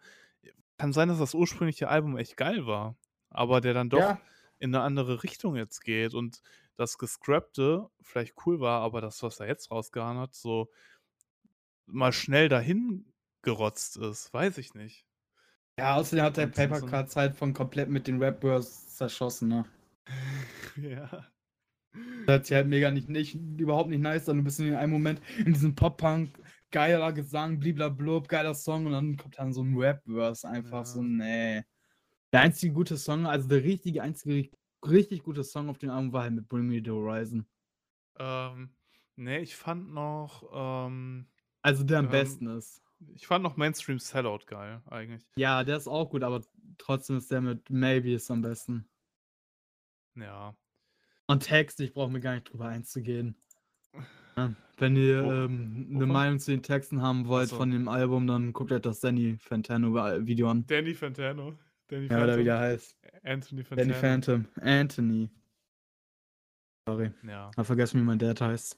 Kann sein, dass das ursprüngliche Album echt geil war, aber der dann doch Ja, in 'ne andere Richtung jetzt geht und das Gescrappte vielleicht cool war, aber das, was er jetzt rausgehauen hat, so mal schnell dahin gerotzt ist, weiß ich nicht. ja, außerdem hat der In diesem Paper Sinne. Cuts halt von komplett mit den Rap-Burs zerschossen, ne? Ja. Das hört sich halt mega nicht, nicht, überhaupt nicht nice an. Du bist in einem Moment in diesem Pop-Punk, geiler Gesang, bliblablub, geiler Song und dann kommt dann so ein Rap-Verse einfach so, Ja. nee. Der einzige gute Song, also der richtige, einzige richtig gute Song auf dem Album war halt mit Bring Me the Horizon. Ähm, ne, ich fand noch, ähm Also der am Ähm, besten ist. ich fand noch Mainstream Sellout geil eigentlich. Ja, der ist auch gut, aber trotzdem ist der mit Maybe ist am besten. Ja. Und Text, ich brauche mir gar nicht drüber einzugehen. Ja, wenn ihr Wo ähm, eine? Meinung zu den Texten haben wollt so. von dem Album, dann guckt euch das Danny Fantano Video an. Danny Fantano. Danny Ja, oder wie Phantom. der heißt. Anthony Danny Fantano. Phantom. Anthony. Sorry. Ja. Hab vergessen, wie mein Dad heißt.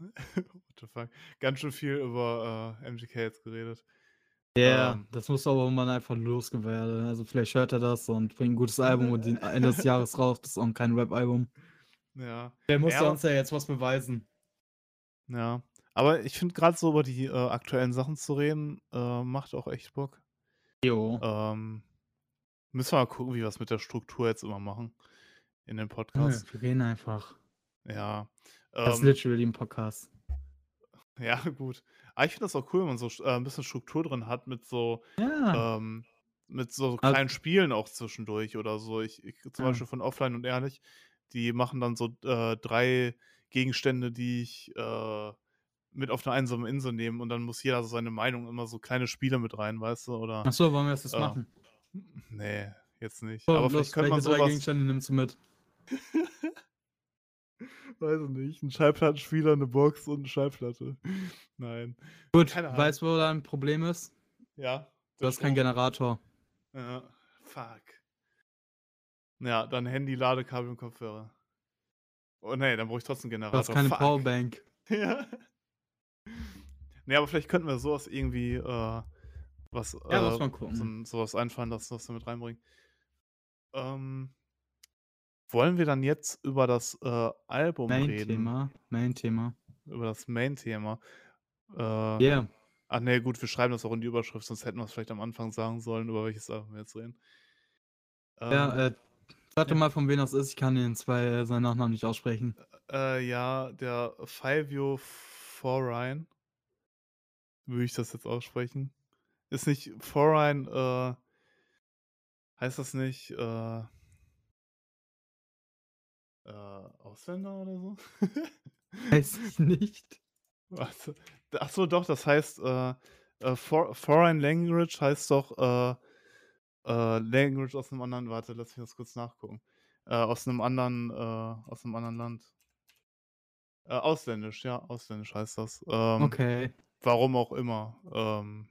What the fuck. Ganz schön viel über, äh, MGK jetzt geredet. Ja, Ähm. das muss aber mal einfach losgewerden. Also vielleicht hört er das und bringt ein gutes Album und Ende des Jahres raus. Das ist auch kein Rap-Album. Ja. Der muss Ja. uns ja jetzt was beweisen. Ja. Aber ich finde gerade so über die, äh, aktuellen Sachen zu reden, äh, macht auch echt Bock. Jo. Ähm, müssen wir mal gucken, wie wir es mit der Struktur jetzt immer machen in den Junge, Podcasts. wir reden einfach. Ja. Das ist Ähm, literally ein Podcast. ja, gut. Aber ich finde das auch cool, wenn man so äh, ein bisschen Struktur drin hat mit so, Ja. ähm, mit so Also- kleinen Spielen auch zwischendurch oder so. Ich, ich zum Ja. Beispiel von Offline und Ehrlich, die machen dann so äh, drei Gegenstände, die ich äh, mit auf eine einsame Insel nehme und dann muss jeder so seine Meinung immer so kleine Spiele mit rein, weißt du? Oder Achso, wollen wir das jetzt äh, machen? nee, jetzt nicht. So, Aber los, vielleicht könnte man welche drei sowas, Gegenstände nimmst du mit? weiß ich nicht, ein Schallplattenspieler, eine Box und eine Schallplatte. Nein. Gut, weißt du, wo dein Problem ist? Ja. Du hast keinen. Generator. Ja, fuck. Ja, dann Handy, Ladekabel und Kopfhörer. Oh nee, dann brauche ich trotzdem einen Du Generator. hast keine fuck. Powerbank. Ja. Nee, aber vielleicht könnten wir sowas irgendwie, äh, was, Ja, äh, muss man gucken. so, sowas einfallen lassen, was wir mit reinbringen. Ähm, wollen wir dann jetzt über das äh, Album reden? Main-Thema. Main-Thema. Über das Main-Thema. Äh, Yeah. Ach nee, gut, wir schreiben das auch in die Überschrift, sonst hätten wir es vielleicht am Anfang sagen sollen, über welches Album wir jetzt reden. Ja, Ähm, äh, sag doch ja. mal, von wem das ist. Ich kann den zwei äh, seinen Nachnamen nicht aussprechen. Äh, ja, der Fivio Foreign. Würde ich das jetzt aussprechen? Ist nicht Foreign, äh, heißt das nicht, äh, äh, Ausländer oder so? Weiß ich nicht. Warte. Achso, doch, das heißt, äh, äh, For Foreign Language heißt doch, äh, äh, Language aus einem anderen, warte, lass mich das kurz nachgucken. Aus einem anderen, äh, aus einem anderen Land. Ausländisch, ja, ausländisch heißt das. Ähm, Okay. Warum auch immer. Ähm,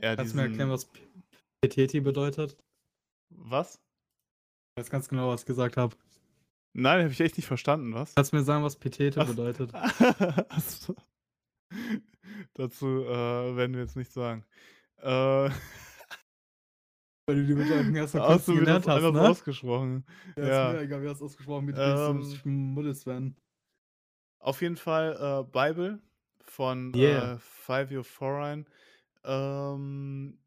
Kannst du mir erklären, diesen, was Peteti bedeutet? was? Ich weiß ganz genau, was ich gesagt habe. Nein, habe ich echt nicht verstanden, was? Kannst du mir sagen, was Petete Ach- bedeutet? Dazu äh, werden wir jetzt nicht sagen. Äh, Weil du die Bedeutung erst mal Hast du mir das gelernt hast, anders ne? ausgesprochen? Ja, Ja. ist mir egal, wie das ausgesprochen wird. Ähm, Ich so Muddels werden. Auf jeden Fall äh, Bible von Yeah. äh, Five Year Foreign. Ähm,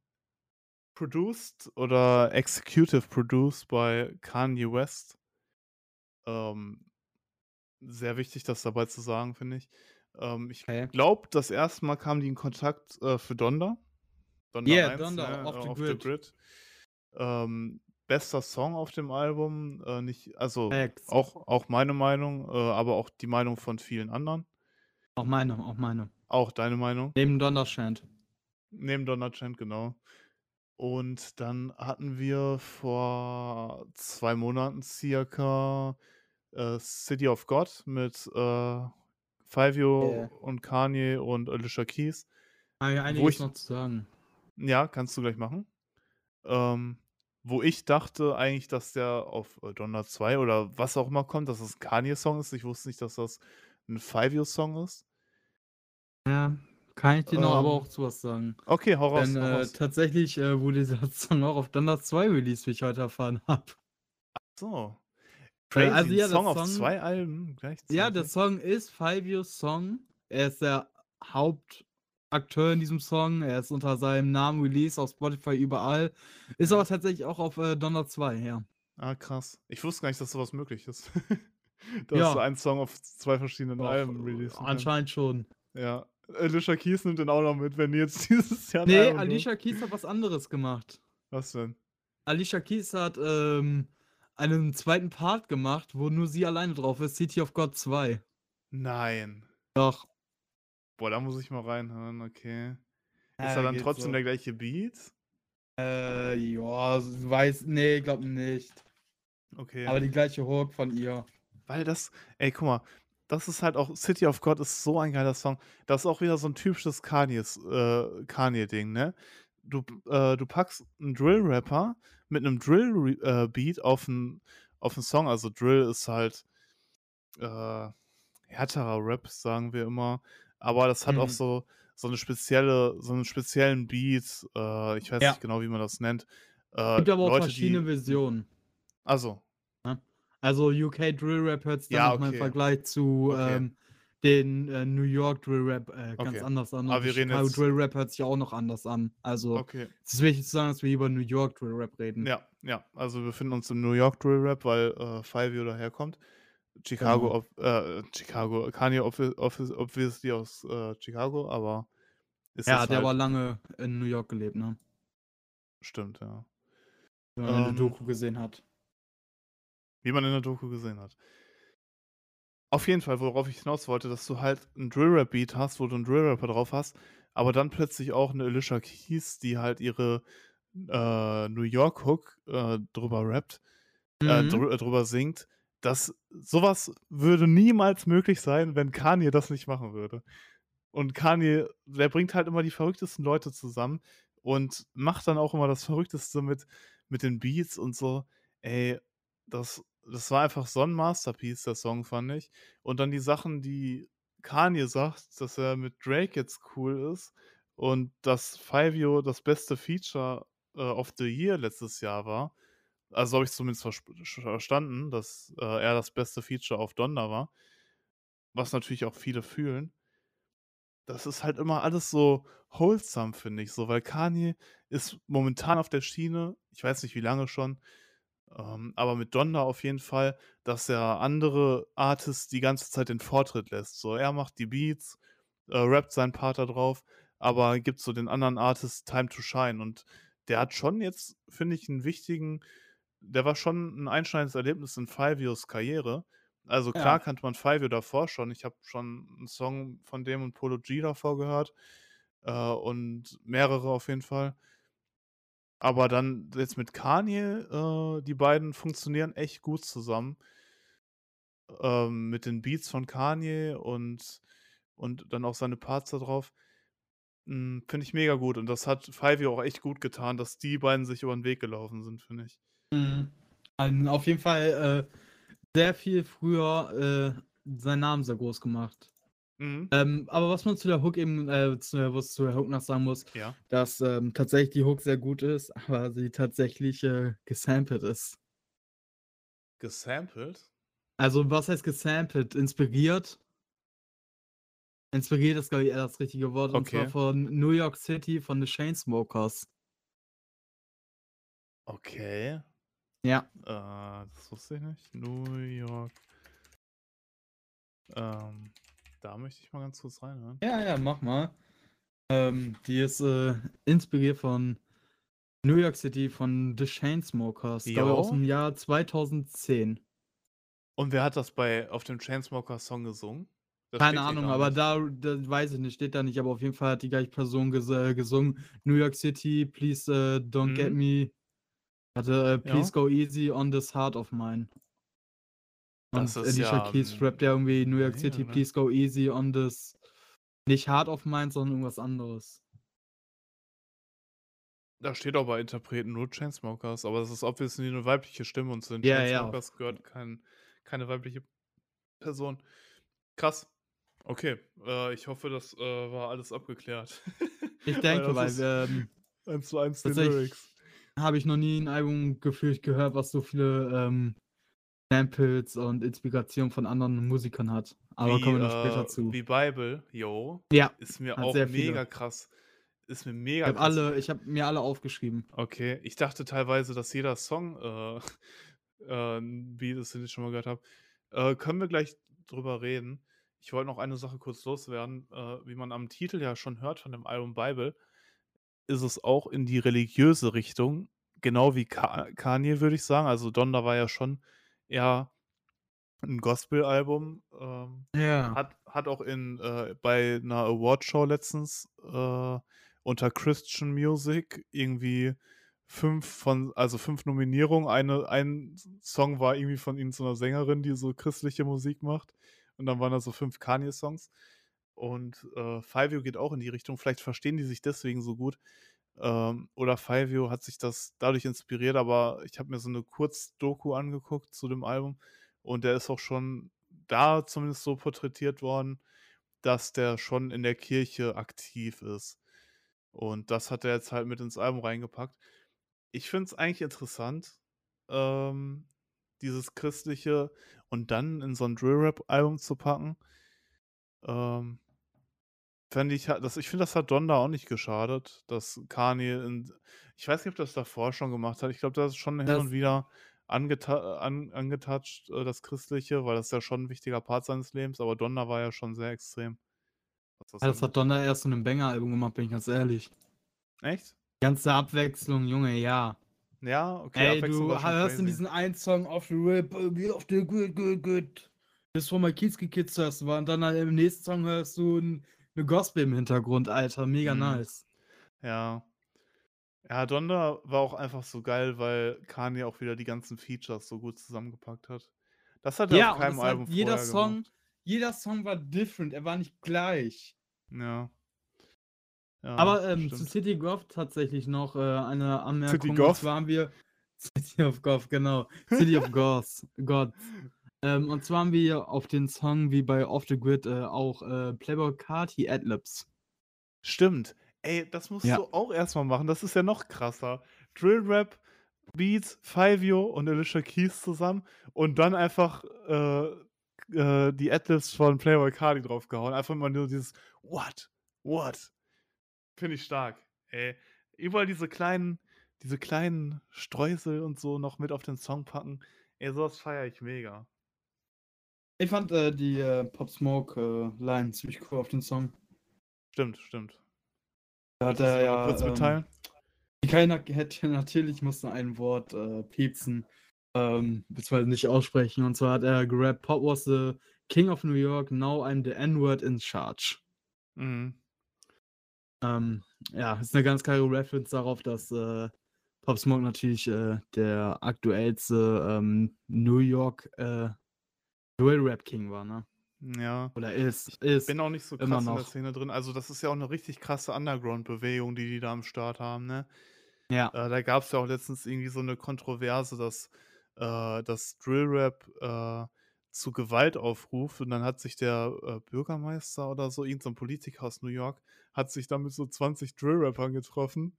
produced oder executive produced bei Kanye West. Ähm, sehr wichtig, das dabei zu sagen, finde ich. Ähm, ich Okay. glaube, das erste Mal kamen die in Kontakt äh, für Donda. Donda Yeah, 1, Donda, ne, Off äh, the Off the Grid. Grid. Ähm, bester Song auf dem Album. Äh, nicht, also Facts. auch, auch meine Meinung, äh, aber auch die Meinung von vielen anderen. Auch meine, auch meine. Auch deine Meinung. Neben Donnershand. Neben Donald Trump, genau. Und dann hatten wir vor zwei Monaten circa äh, City of God mit äh, Fivio Yeah. und Kanye und Alicia Keys. Ich Wo einiges ich, noch zu sagen. ja, kannst du gleich machen. Ähm, wo ich dachte eigentlich, dass der auf äh, Donner 2 oder was auch immer kommt, dass das ein Kanye-Song ist. Ich wusste nicht, dass das ein Fivio-Song ist. Ja, kann ich dir noch aber Ähm, auch zu was sagen. okay, hau raus, Denn hau äh, raus. tatsächlich äh, wurde dieser Song auch auf Donner 2 released, wie ich heute erfahren habe. So. Äh, Crazy, also ein ja, Song der auf Song, zwei Alben ja, der gleichzeitig. Song ist Fivio's Song. Er ist der Hauptakteur in diesem Song. Er ist unter seinem Namen released auf Spotify überall. Ist aber tatsächlich auch auf äh, Donner 2, ja. Ah, krass. Ich wusste gar nicht, dass sowas möglich ist. Dass du Ja, einen Song auf zwei verschiedenen doch, Alben äh, kannst. anscheinend schon. Ja. Alicia Keys nimmt den auch noch mit, wenn die jetzt dieses Jahr Nee. Alicia Keys hat was anderes gemacht. Was denn? Alicia Keys hat ähm, einen zweiten Part gemacht, wo nur sie alleine drauf ist, City of God 2. Nein. Doch. Boah, da muss ich mal reinhören, okay. Ist da Ja, dann trotzdem so. der gleiche Beat? Äh, ja, weiß, nee, glaub nicht. Okay. Aber die gleiche Hook von ihr. Weil das, ey, guck mal, das ist halt auch, City of God ist so ein geiler Song. Das ist auch wieder so ein typisches äh, Kanye-Ding, ne? Du, äh, du packst einen Drill-Rapper mit einem Drill-Beat auf einen auf einen Song. Also Drill ist halt äh, härterer Rap, sagen wir immer. Aber das hat auch Mhm. so, so eine spezielle, so einen speziellen Beat. Äh, ich weiß Ja. nicht genau, wie man das nennt. Äh, Gibt aber auch Leute, verschiedene die. Versionen. Also, Ne? Also UK Drill Rap hört sich dann ja, nochmal im okay. Vergleich zu Okay. ähm, den äh, New York Drill Rap äh, ganz Okay. anders an. Aber wir reden Chicago jetzt. Drill Rap hört sich auch noch anders an. Also Okay. es ist wichtig zu sagen, dass wir hier über New York Drill Rap reden. Ja, ja. Also wir befinden uns im New York Drill Rap, weil äh, Fivio daherkommt. Chicago, Genau. äh, Chicago, Kanye obvi- obvi- obviously aus äh, Chicago, aber ist ja aber halt, lange in New York gelebt, ne? stimmt, ja. Wenn man eine Ähm, Doku gesehen hat. wie man in der Doku gesehen hat. Auf jeden Fall, worauf ich hinaus wollte, dass du halt einen Drill-Rap-Beat hast, wo du einen Drill-Rapper drauf hast, aber dann plötzlich auch eine Alicia Keys, die halt ihre äh, New York-Hook äh, drüber rappt, äh, Mhm. drü äh, drüber singt. Das, sowas würde niemals möglich sein, wenn Kanye das nicht machen würde. Und Kanye, der bringt halt immer die verrücktesten Leute zusammen und macht dann auch immer das Verrückteste mit, mit den Beats und so. Ey, das, das war einfach so ein Masterpiece, der Song, fand ich. Und dann die Sachen, die Kanye sagt, dass er mit Drake jetzt cool ist und dass Fivio das beste Feature äh, of the Year letztes Jahr war. Also habe ich zumindest verstanden, dass äh, er das beste Feature auf Donda war. Was natürlich auch viele fühlen. Das ist halt immer alles so wholesome, finde ich so, weil Kanye ist momentan auf der Schiene, ich weiß nicht wie lange schon, ähm, aber mit Donda auf jeden Fall, dass er andere Artists die ganze Zeit den Vortritt lässt. So, er macht die Beats, äh, rappt seinen Part da drauf, aber gibt so den anderen Artists Time to Shine. Und der hat schon jetzt, finde ich, einen wichtigen, der war schon ein einschneidendes Erlebnis in Fivios Karriere. Also klar Ja. kannte man Fivio davor schon. Ich habe schon einen Song von dem und Polo G davor gehört. Äh, und mehrere auf jeden Fall. Aber dann jetzt mit Kanye, äh, die beiden funktionieren echt gut zusammen. Ähm, mit den Beats von Kanye und, und dann auch seine Parts da drauf. Mm, Finde ich mega gut. Und das hat Fivio auch echt gut getan, dass die beiden sich über den Weg gelaufen sind, finde ich. Mhm. Auf jeden Fall äh, sehr viel früher äh, seinen Namen sehr groß gemacht. Mhm. Ähm, aber was man zu der Hook eben, äh, zu, was zu der Hook noch sagen muss, Ja. dass ähm, tatsächlich die Hook sehr gut ist, aber sie tatsächlich äh, gesampelt ist. Gesampelt? Also was heißt gesampelt? Inspiriert? Inspiriert ist, glaube ich, eher das richtige Wort, und zwar Okay. von New York City, von The Chainsmokers. Okay. Ja. Äh, das wusste ich nicht. New York. Ähm, Da möchte ich mal ganz kurz reinhören. Ja, ja, mach mal. Ähm, die ist äh, inspiriert von New York City von The Chainsmokers, glaube aus dem Jahr 2010. Und wer hat das bei auf dem Chainsmoker-Song gesungen? Das Keine Ahnung, aber da, da weiß ich nicht, steht da nicht, aber auf jeden Fall hat die gleiche Person ges äh, gesungen. New York City, please äh, don't get Mhm. me. Hatte äh, please Ja. go easy on this heart of mine. Und Das Alicia ja, Keys rappt ja irgendwie New York City, oder? please go easy on this. Nicht heart of mine, sondern irgendwas anderes. Da steht auch bei Interpreten nur Chainsmokers, aber das ist obviously eine weibliche Stimme und zu den Ja, ja. Chainsmokers gehört kein, keine weibliche Person. Krass. Okay, äh, ich hoffe, das äh, war alles abgeklärt. Ich Weil denke, weil ist ähm, eins zu eins die tatsächlich Lyrics. habe ich noch nie ein Album gefühlt gehört, was so viele ähm, Samples und Inspiration von anderen Musikern hat. Aber Wie, kommen wir noch später äh, zu. wie Bible, yo, Ja, ist mir auch sehr viele. mega krass. Ist mir Ich mega habe krass. alle, ich habe mir alle aufgeschrieben. Okay, ich dachte teilweise, dass jeder Song äh, äh, Beat ist, den ich schon mal gehört habe. Äh, können wir gleich drüber reden. Ich wollte noch eine Sache kurz loswerden. Äh, wie man am Titel ja schon hört von dem Album Bible, ist es auch in die religiöse Richtung, genau wie Ka Kanye, würde ich sagen. Also Donda war ja schon eher ein Gospel-Album. Ähm, Ja. hat, hat auch in, äh, bei einer Awardshow letztens äh, unter Christian Music irgendwie fünf von, also fünf Nominierungen. Eine, ein Song war irgendwie von ihnen so einer Sängerin, die so christliche Musik macht. Und dann waren da so fünf Kanye-Songs. Und äh, Fivio geht auch in die Richtung. Vielleicht verstehen die sich deswegen so gut. Ähm, oder Fivio hat sich das dadurch inspiriert, aber ich habe mir so eine Kurzdoku angeguckt zu dem Album. Und der ist auch schon da zumindest so porträtiert worden, dass der schon in der Kirche aktiv ist. Und das hat er jetzt halt mit ins Album reingepackt. Ich finde es eigentlich interessant, ähm, dieses Christliche und dann in so ein Drill-Rap-Album zu packen. Ähm, fände ich, das, ich finde, das hat Donda auch nicht geschadet, dass Kanye, in, ich weiß nicht, ob das davor schon gemacht hat. Ich glaube, das ist schon hin Das- und wieder angeta an, angetatscht, äh, das Christliche, weil das ja schon ein wichtiger Part seines Lebens, aber Donda war ja schon sehr extrem. was Ja, das angeht. hat Donner erst in einem Banger-Album gemacht, bin ich ganz ehrlich. Echt? Ganze Abwechslung, Junge, ja. Ja, okay. Ey, Abwechslung du war schon hörst in crazy. diesen einen Song auf the Rip, äh, auf the good, good, good. Das von My Kids hörst du, und dann halt im nächsten Song hörst du ein, eine Gospel im Hintergrund, Alter. Mega Mhm. nice. Ja. Ja, Donda war auch einfach so geil, weil Kanye auch wieder die ganzen Features so gut zusammengepackt hat. Das hat er Ja, auf keinem das hat Album jeder vorher Song, gemacht. jeder Song war different, er war nicht gleich. Ja. Ja, Aber ähm, zu. City Goth tatsächlich noch äh, eine Anmerkung. Goth? Und zwar haben wir City of Goth, genau. City of Goth. God. Ähm, und zwar haben wir auf den Song wie bei Off the Grid äh, auch äh, Playboy Carti Adlibs. Stimmt. Ey, das musst Ja. du auch erstmal machen. Das ist ja noch krasser. Drill Rap, Beats, Fivio und Alicia Keys zusammen und dann einfach äh, äh, die Adlibs von Playboy Cardi draufgehauen. Einfach mal nur dieses What? What? Finde ich stark. Ey, überall diese kleinen, diese kleinen Streusel und so noch mit auf den Song packen. Ey, sowas feiere ich mega. Ich fand äh, die äh, Pop Smoke äh, Line ziemlich cool auf den Song. Stimmt, stimmt. Da hat er ja. kurz ähm, mitteilen? Keiner hätte natürlich musste ein Wort äh, piepsen, ähm, beziehungsweise nicht aussprechen. Und zwar hat er gerappt, Pop was the King of New York, now I'm the N-Word in charge. Mhm. Ähm, ja, ist eine ganz klare Reference darauf, dass äh, Pop Smoke natürlich äh, der aktuellste ähm, New York äh, Dual Rap King war, ne? Ja. Oder ist. ist. bin auch nicht so krass in der. Szene drin. Also, das ist ja auch eine richtig krasse Underground-Bewegung, die die da am Start haben, ne? ja. Äh, da gab es ja auch letztens irgendwie so eine Kontroverse, dass äh, das Drill-Rap äh, zu Gewalt aufruft und dann hat sich der äh, Bürgermeister oder so, irgendein so ein Politiker aus New York, hat sich dann mit so 20 Drill-Rappern getroffen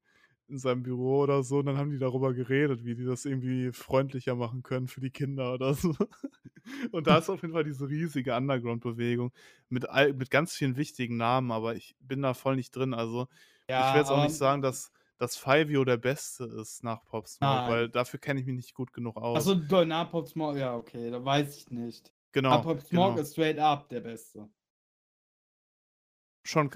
in seinem Büro oder so und dann haben die darüber geredet, wie die das irgendwie freundlicher machen können für die Kinder oder so. Und da ist auf jeden Fall diese riesige Underground-Bewegung mit, all, mit ganz vielen wichtigen Namen, aber ich bin da voll nicht drin. Also ich will jetzt auch nicht sagen, dass, dass Fivio der Beste ist nach Pop Smoke, weil dafür kenne ich mich nicht gut genug aus. Achso, do- na, Pop Smoke, ja, okay, da weiß ich nicht. genau, Aber Pop Smoke genau. ist straight up der Beste. Schon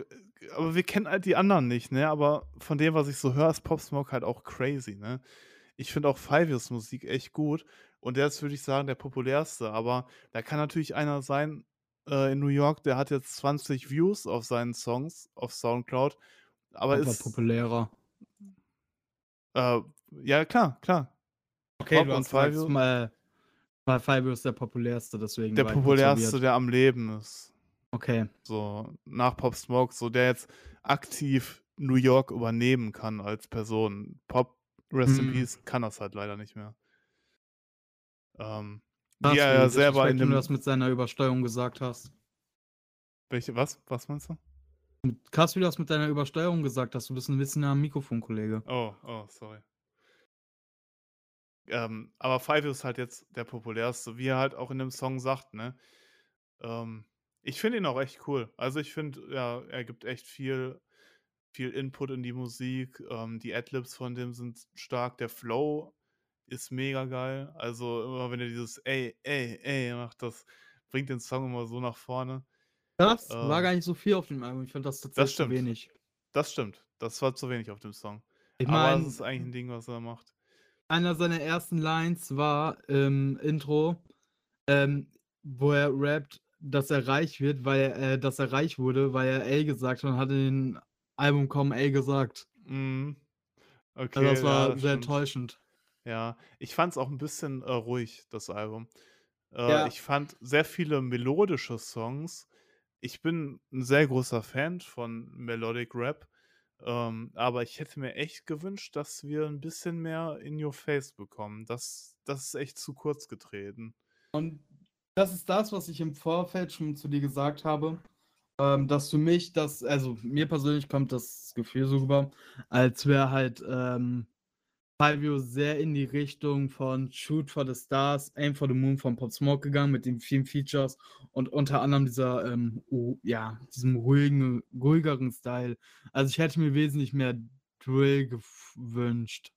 aber wir kennen halt die anderen nicht, ne? Aber von dem, was ich so höre, ist Pop Smoke halt auch crazy, ne? Ich finde auch Fivio's Musik echt gut und der ist, würde ich sagen, der populärste, aber da kann natürlich einer sein, äh, in New York, der hat jetzt 20 Views auf seinen Songs auf Soundcloud, aber Aber ist populärer. Äh, ja, klar, klar. Okay, Pop du und hast Fivio mal weil Fivio ist der populärste, deswegen Der populärste, der am Leben ist. Okay. So, nach Pop Smoke, so der jetzt aktiv New York übernehmen kann als Person. Pop, Rest in Mhm. Peace, kann das halt leider nicht mehr. Ähm, wie er wie ja selber in disrespectful du dem das mit seiner Übersteuerung gesagt hast. welche was? Was meinst du? Krass, wie du das mit deiner Übersteuerung gesagt hast. Du bist ein bisschen am Mikrofon, Kollege. Oh, oh, sorry. Ähm, aber Fivio ist halt jetzt der populärste, wie er halt auch in dem Song sagt, ne? Ähm, ich finde ihn auch echt cool. Also, ich finde, ja, er gibt echt viel viel Input in die Musik. Ähm, die Adlibs von dem sind stark. Der Flow ist mega geil. Also, immer wenn er dieses „Ey, ey, ey“ macht, das bringt den Song immer so nach vorne. Das war Ähm gar nicht so viel auf dem Album. Ich fand das Das tatsächlich zu stimmt. wenig. Das stimmt. Das war zu wenig auf dem Song. Ich Aber es ist eigentlich 'n Ding, was er macht. einer seiner ersten Lines war im Intro, ähm, wo er rappt, dass er reich wird, weil er äh, dass er reich wurde, weil er „ey“ gesagt hat und hat in dem Album kaum „ey“ gesagt. Mhm. Also, Okay, das ja, war das sehr stimmt. enttäuschend. Ja, ich fand's auch 'n bisschen, äh, ruhig, das Album. Äh, Ja. ich fand sehr viele melodische Songs. Ich bin 'n sehr großer Fan von Melodic Rap, ähm, aber ich hätte mir echt gewünscht, dass wir 'n bisschen mehr In Your Face bekommen. Das das ist echt zu kurz getreten. Und das ist das, was ich im Vorfeld schon zu dir gesagt habe, ähm, dass für mich das also, mir persönlich kommt das Gefühl so rüber, als wäre halt, ähm, Fivio sehr in die Richtung von „Shoot for the Stars, Aim for the Moon“ von Pop Smoke gegangen mit den vielen Features und unter anderem dieser, ähm, ru ja, diesem ruhigen ruhigeren Style. Also, ich hätte mir wesentlich mehr Drill gewünscht.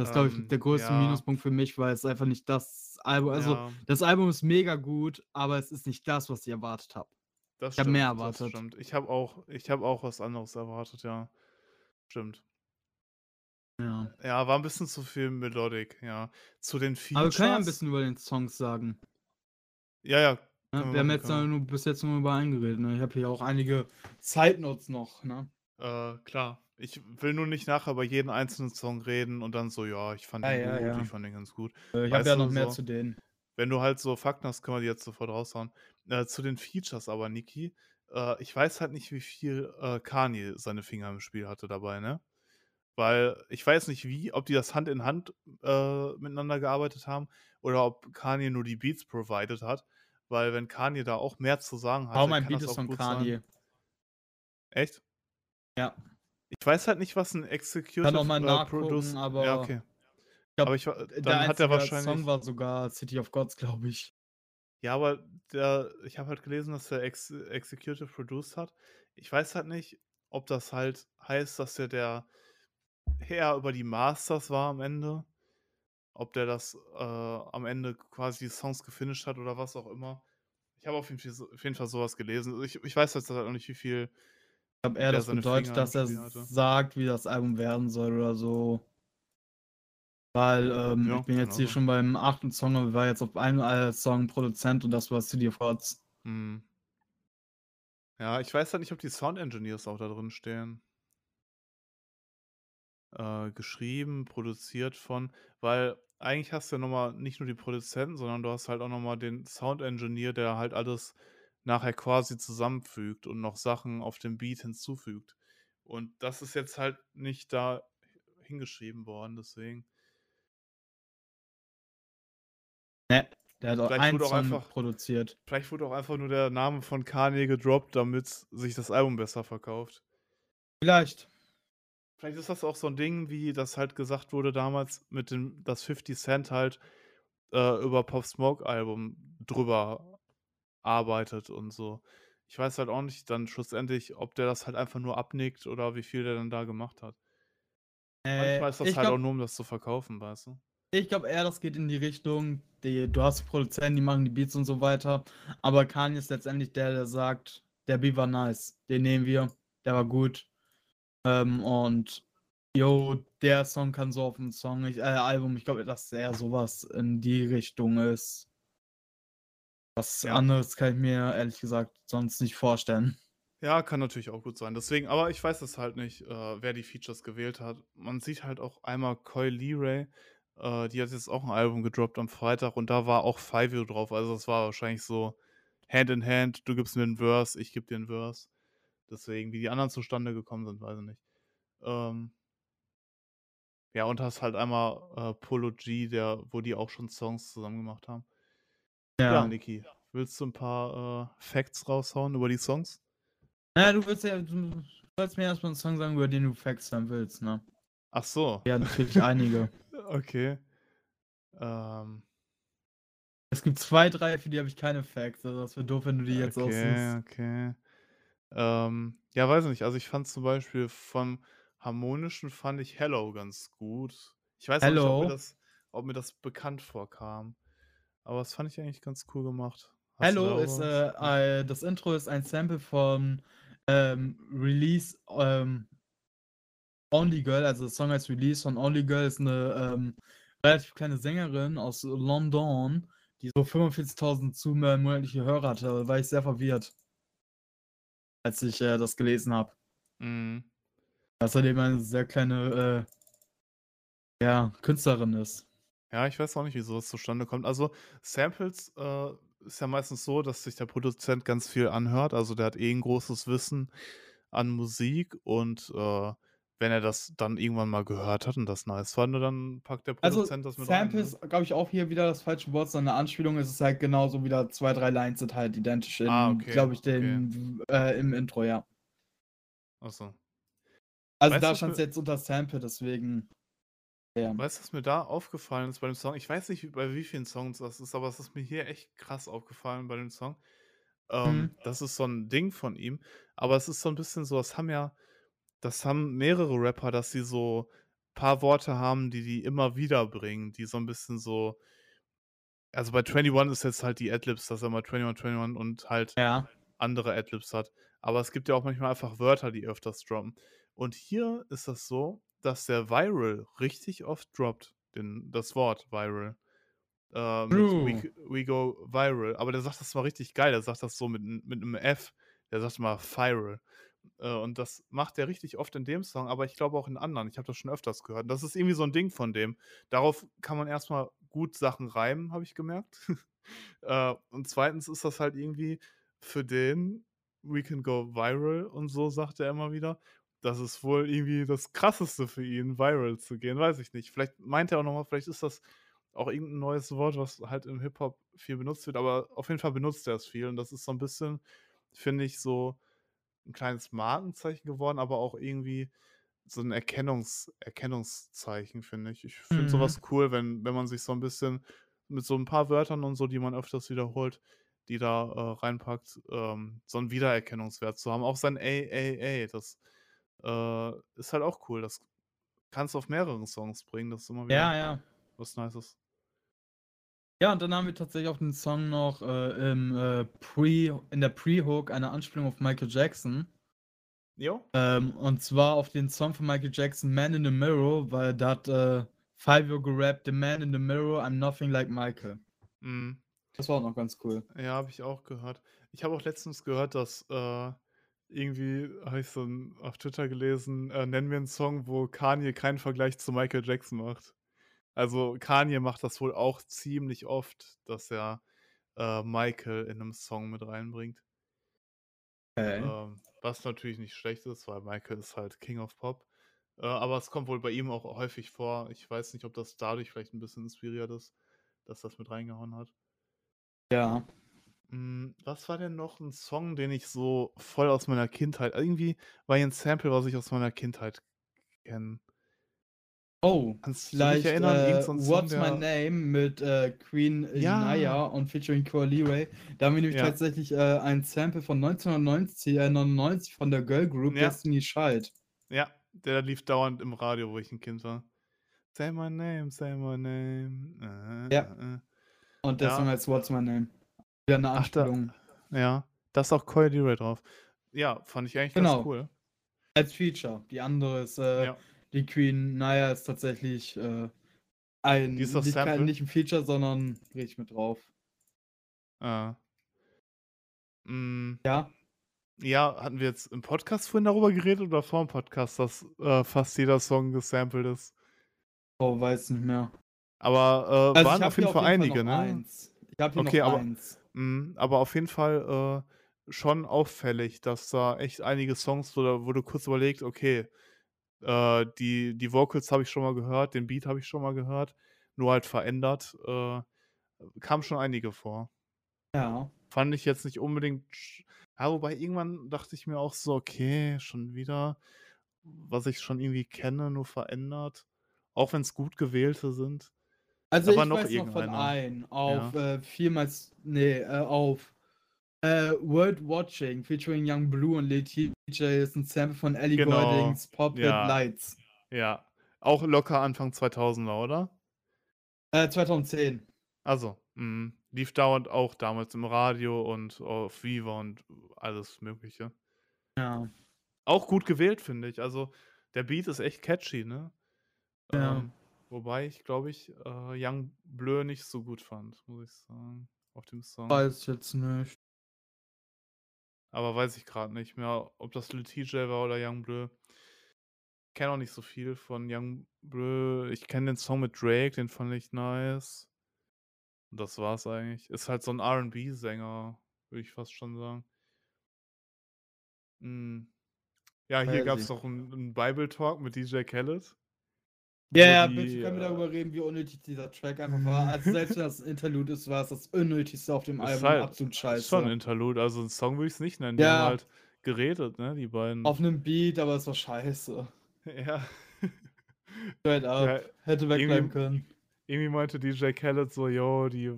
Das ist, glaube ich, Ähm, der größte ja. Minuspunkt für mich, weil es einfach nicht das Album also, Ja. das Album ist mega gut, aber es ist nicht das, was ich erwartet habe. Ich habe mehr erwartet. stimmt. Ich habe auch ich habe auch was anderes erwartet, ja. Stimmt. Ja. Ja, war 'n bisschen zu viel Melodic, ja. Zu den Aber wir können ja 'n Features bisschen über den Songs sagen. Ja, ja, Ne, können wir wir haben machen, jetzt nur bis jetzt nur über einen geredet, ne? Ich habe hier auch einige Side Notes noch, ne? Äh, klar. Ich will nur nicht nachher über jeden einzelnen Song reden und dann so: „Ja, ich fand Ja, den ja, gut, ja. ich fand den ganz gut.“ Äh, ich habe ja noch mehr so zu denen. wenn du halt so Fakten hast, können wir die jetzt sofort raushauen. Äh, zu den Features aber, Niki, äh, ich weiß halt nicht, wie viel, äh, Kanye seine Finger im Spiel hatte dabei, ne? Weil ich weiß nicht wie, ob die das Hand in Hand, äh, miteinander gearbeitet haben oder ob Kanye nur die Beats provided hat, weil wenn Kanye da auch mehr zu sagen hatte, Kaum ein Beat das ist auch von gut Kanye. sein Echt? Ja. Ich weiß halt nicht, was 'n Kann Executive, noch mal äh, nachgucken, Produce aber ja, okay. ich glaube, Aber ich wa der dann hat er einzige Song wahrscheinlich war sogar „City of Gods“, glaube ich. Ja, aber der ich habe halt gelesen, dass der Ex Executive produced hat. Ich weiß halt nicht, ob das halt heißt, dass der der Herr über die Masters war am Ende. Ob der das, äh, am Ende quasi die Songs gefinished hat oder was auch immer. Ich habe auf jeden Fall so auf jeden Fall so was gelesen. Ich ich weiß jetzt halt auch nicht, wie viel glaube eher, das bedeutet, Finger dass er sagt, wie das Album werden soll oder so. Weil, ähm, Ja, ich bin jetzt auch hier schon beim 8. Song und war jetzt auf einem, Song Produzent und das war „City of Gods“. Mhm. Ja, ich weiß halt nicht, ob die Sound Engineers auch da drin stehen. Äh, geschrieben, produziert von weil eigentlich hast du ja noch mal nicht nur die Produzenten, sondern du hast halt auch noch mal den Sound Engineer, der halt alles nachher quasi zusammenfügt und noch Sachen auf dem Beat hinzufügt. Und das ist jetzt halt nicht da hingeschrieben worden, deswegen. Ne, der hat auch Vielleicht einen wurde auch einfach produziert. vielleicht wurde auch einfach nur der Name von Kanye gedroppt, damit sich das Album besser verkauft. Vielleicht. Vielleicht ist das auch so 'n Ding, wie das halt gesagt wurde damals mit dem dass 50 Cent halt, äh, über Pop Smoke Album drüber arbeitet und so. Ich weiß halt auch nicht dann schlussendlich, ob der das halt einfach nur abnickt oder wie viel der dann da gemacht hat. Äh, Manchmal ist das halt auch glaube nur, um das zu verkaufen, weißt du? ich glaube eher, das geht in die Richtung, die du hast Produzenten, die machen die Beats und so weiter, aber Kanye ist letztendlich der, der sagt der Beat war nice. Den nehmen wir. Der war gut. Ähm, und yo, der Song kann so auf dem Song, ich, äh, Album, ich glaube, dass er sowas in die Richtung ist. Was Ja. anderes kann ich mir ehrlich gesagt sonst nicht vorstellen. Ja, kann natürlich auch gut sein. Deswegen, aber ich weiß es halt nicht, äh, wer die Features gewählt hat. Man sieht halt auch einmal Coy Leray, äh, die hat jetzt auch ein Album gedroppt am Freitag und da war auch Fivio drauf. Also es war wahrscheinlich so Hand in Hand, du gibst mir einen Verse, ich geb dir einen Verse. Deswegen, wie die anderen zustande gekommen sind, weiß ich nicht. Ähm, ja, und hast halt einmal äh, Polo G, der, wo die auch schon Songs zusammen gemacht haben. Ja, Ja. Niki, willst du ein paar äh, Facts raushauen über die Songs? Naja, du willst ja, du sollst mir erstmal einen Song sagen, über den du Facts hören willst, ne? Ach so. Ja, natürlich einige. Okay. Ähm, Es gibt zwei, drei, für die habe ich keine Facts. Also das wäre doof, wenn du die jetzt okay, aussuchst. okay. Ähm, ja, weiß ich nicht. Also ich fand zum Beispiel vom Harmonischen fand ich Hello ganz gut. Ich weiß auch nicht, ob mir Hello. das, ob mir das bekannt vorkam. Aber das fand ich eigentlich ganz cool gemacht. Hast Hello ist, äh, äh, das Intro ist ein Sample von ähm, Release ähm, Only Girl, also das Song heißt Release von Only Girl, ist eine ähm, relativ kleine Sängerin aus London, die so 45.000 zu äh, monatliche Hörer hatte. Da war ich sehr verwirrt, als ich äh, das gelesen habe. Mhm. Außerdem eine sehr kleine äh, ja, Künstlerin ist. Ja, ich weiß auch nicht, wie sowas zustande kommt. Also Samples äh, ist ja meistens so, dass sich der Produzent ganz viel anhört. Also der hat eh ein großes Wissen an Musik und äh, wenn er das dann irgendwann mal gehört hat und das nice fand, dann packt der Also Produzent das mit rein. Ne? ist, glaube ich, auch hier wieder das falsche Wort, sondern eine Anspielung ist es halt genauso wieder zwei, drei Lines sind halt identisch in, Ah, okay, glaube ich, okay. den, äh, im Intro, ja. Achso. Also Weißt da stand es jetzt unter Sample, deswegen. Ja. Weißt du, was mir da aufgefallen ist bei dem Song? Ich weiß nicht, bei wie vielen Songs das ist, aber es ist mir hier echt krass aufgefallen bei dem Song. Ähm, Mhm. Das ist so ein Ding von ihm, aber es ist so ein bisschen so, das haben ja, das haben mehrere Rapper, dass sie so paar Worte haben, die die immer wieder bringen, die so ein bisschen so. Also bei 21 ist jetzt halt die Adlibs, dass er mal 21, 21 und halt Ja. andere Adlibs hat. Aber es gibt ja auch manchmal einfach Wörter, die öfters droppen. Und hier ist das so, dass der Viral richtig oft droppt, den, das Wort Viral. Äh, mit we, we go viral. Aber der sagt das mal richtig geil. Der sagt das so mit, mit einem F. Der sagt mal viral. Äh, und das macht er richtig oft in dem Song, aber ich glaube auch in anderen. Ich habe das schon öfters gehört. Das ist irgendwie so ein Ding von dem. Darauf kann man erstmal gut Sachen reimen, habe ich gemerkt. äh, und zweitens ist das halt irgendwie für den We can go viral und so sagt er immer wieder. Das ist wohl irgendwie das Krasseste für ihn, viral zu gehen. Weiß ich nicht. Vielleicht meint er auch nochmal, vielleicht ist das auch irgendein neues Wort, was halt im Hip-Hop viel benutzt wird, aber auf jeden Fall benutzt er es viel. Und das ist so ein bisschen, finde ich, so ein kleines Markenzeichen geworden, aber auch irgendwie so ein Erkennungs Erkennungszeichen, finde ich. Ich finde Mhm. sowas cool, wenn, wenn man sich so ein bisschen mit so ein paar Wörtern und so, die man öfters wiederholt, die da äh, reinpackt, ähm, so einen Wiedererkennungswert zu haben. Auch sein AAA, das äh, ist halt auch cool. Das kannst du auf mehreren Songs bringen, das ist immer wieder Ja, ja. was Nices. Ja, und dann haben wir tatsächlich auf den Song noch äh, im, äh, Pre, in der Pre-Hook eine Anspielung auf Michael Jackson. Jo? Ähm, und zwar auf den Song von Michael Jackson, Man in the Mirror, weil da hat äh, Fivio gerappt, The Man in the Mirror, I'm nothing like Michael. Mhm. Das war auch noch ganz cool. Ja, habe ich auch gehört. Ich habe auch letztens gehört, dass äh, irgendwie, habe ich so ein, auf Twitter gelesen, äh, nennen wir einen Song, wo Kanye keinen Vergleich zu Michael Jackson macht. Also Kanye macht das wohl auch ziemlich oft, dass er äh, Michael in einem Song mit reinbringt. Okay. Ähm, was natürlich nicht schlecht ist, weil Michael ist halt King of Pop. Äh, aber es kommt wohl bei ihm auch häufig vor. Ich weiß nicht, ob das dadurch vielleicht ein bisschen inspiriert ist, dass das mit reingehauen hat. Ja. Hm, was war denn noch ein Song, den ich so voll aus meiner Kindheit irgendwie war hier 'n Sample, was ich aus meiner Kindheit kenne. Oh, Kannst du dich vielleicht erinnern, irgend äh, so 'n Song, What's My der Name mit äh, Queen Ja. und featuring Cora Leray. Da haben wir nämlich Ja. tatsächlich äh, ein Sample von 1990, äh, 99 von der Girl Group Ja. Destiny Child. Ja, der lief dauernd im Radio, wo ich 'n Kind war. Say my name, say my name. Äh, Ja. äh, äh. Und der Ja. Song heißt What's My Name. Wieder eine Ach, da Anspielung. ja. Da ist auch Coy Ray drauf. Ja, fand ich eigentlich ganz Genau. cool. Als Feature. Die andere ist, äh, Ja. die Queen Naya ist tatsächlich äh, ein, Die ist nicht, kein, nicht ein Feature, sondern richtig mit drauf. Ah. Hm, Ja. ja, hatten wir jetzt im Podcast vorhin darüber geredet oder vor dem Podcast, dass äh, fast jeder Song gesampelt ist? Oh, weiß nicht mehr. Aber äh, Also waren auf jeden Fall einige, Fall noch ne? eins. Ich habe hier Okay, noch aber, eins. Mh, aber auf jeden Fall äh, schon auffällig, dass da echt einige Songs, wo, da- wo du kurz überlegt, okay, äh, die, die Vocals habe ich schon mal gehört, den Beat habe ich schon mal gehört, nur halt verändert. Äh, kamen schon einige vor. Ja. Fand ich jetzt nicht unbedingt. sch- Ja, wobei irgendwann dachte ich mir auch so, okay, schon wieder, was ich schon irgendwie kenne, nur verändert. Auch wenn es gut gewählte sind. Also Aber ich noch weiß noch von einem auf Ja. äh, vielmals, nee, äh, auf äh, World Watching featuring Young Blue und Lil TJ ist ein Sample von Ellie Genau. Gouldings Pop Ja. Lights. Ja. Auch locker Anfang 2000er, oder? Äh, 2010. Also, mh, lief dauernd auch damals im Radio und auf Viva und alles Mögliche. Ja. Auch gut gewählt, finde ich. Also, der Beat ist echt catchy, ne? Ja. Ähm, wobei ich, glaube ich, äh, Young Bleu nicht so gut fand, muss ich sagen, auf dem Song. Weiß ich jetzt nicht. Aber weiß ich gerade nicht mehr, ob das Lil TJ war oder Young Bleu. Kenne auch nicht so viel von Young Bleu. Ich kenne den Song mit Drake, den fand ich nice. Und das war's eigentlich. Ist halt so ein R&B-Sänger, würde ich fast schon sagen. Mm. Ja, hier gab es ich. noch einen, einen Bible-Talk mit DJ Khaled. Ja, ja, die, bitte können wir äh, darüber reden, wie unnötig dieser Track einfach war. Also selbst wenn das ein Interlude ist, war es das unnötigste auf dem Ist Album. halt- Absolut Ist schon ein scheiße. Interlude, also ein Song würde ich es nicht nennen. Die Ja. haben halt geredet, ne, die beiden. Auf einem Beat, aber es war scheiße. ja. Straight up. Ja, Hätte wegbleiben können. Irgendwie meinte DJ Khaled so, yo, die äh,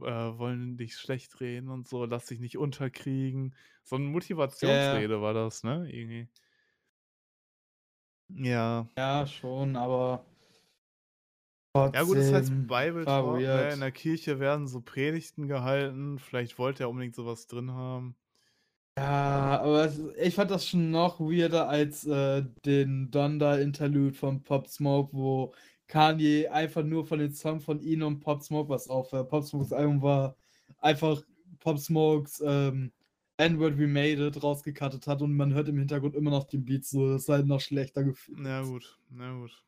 wollen dich schlecht reden und so, lass dich nicht unterkriegen. So eine Motivationsrede war das, ne? Irgendwie. Ja. Ja, schon, aber. Ja gut, das heißt trotzdem Bible Talk, ne? In der Kirche werden so Predigten gehalten. Vielleicht wollte er unbedingt sowas drin haben. Ja, aber ich fand das schon noch weirder als äh, den Donda-Interlude von Pop Smoke, wo Kanye einfach nur von den Song von ihm und Pop Smoke was auf. Äh, Pop Smokes Album war einfach Pop Smokes ähm, N-Word We Made It rausgekattet hat und man hört im Hintergrund immer noch den Beat so. Das ist halt noch schlechter gefühlt. Na gut, na gut.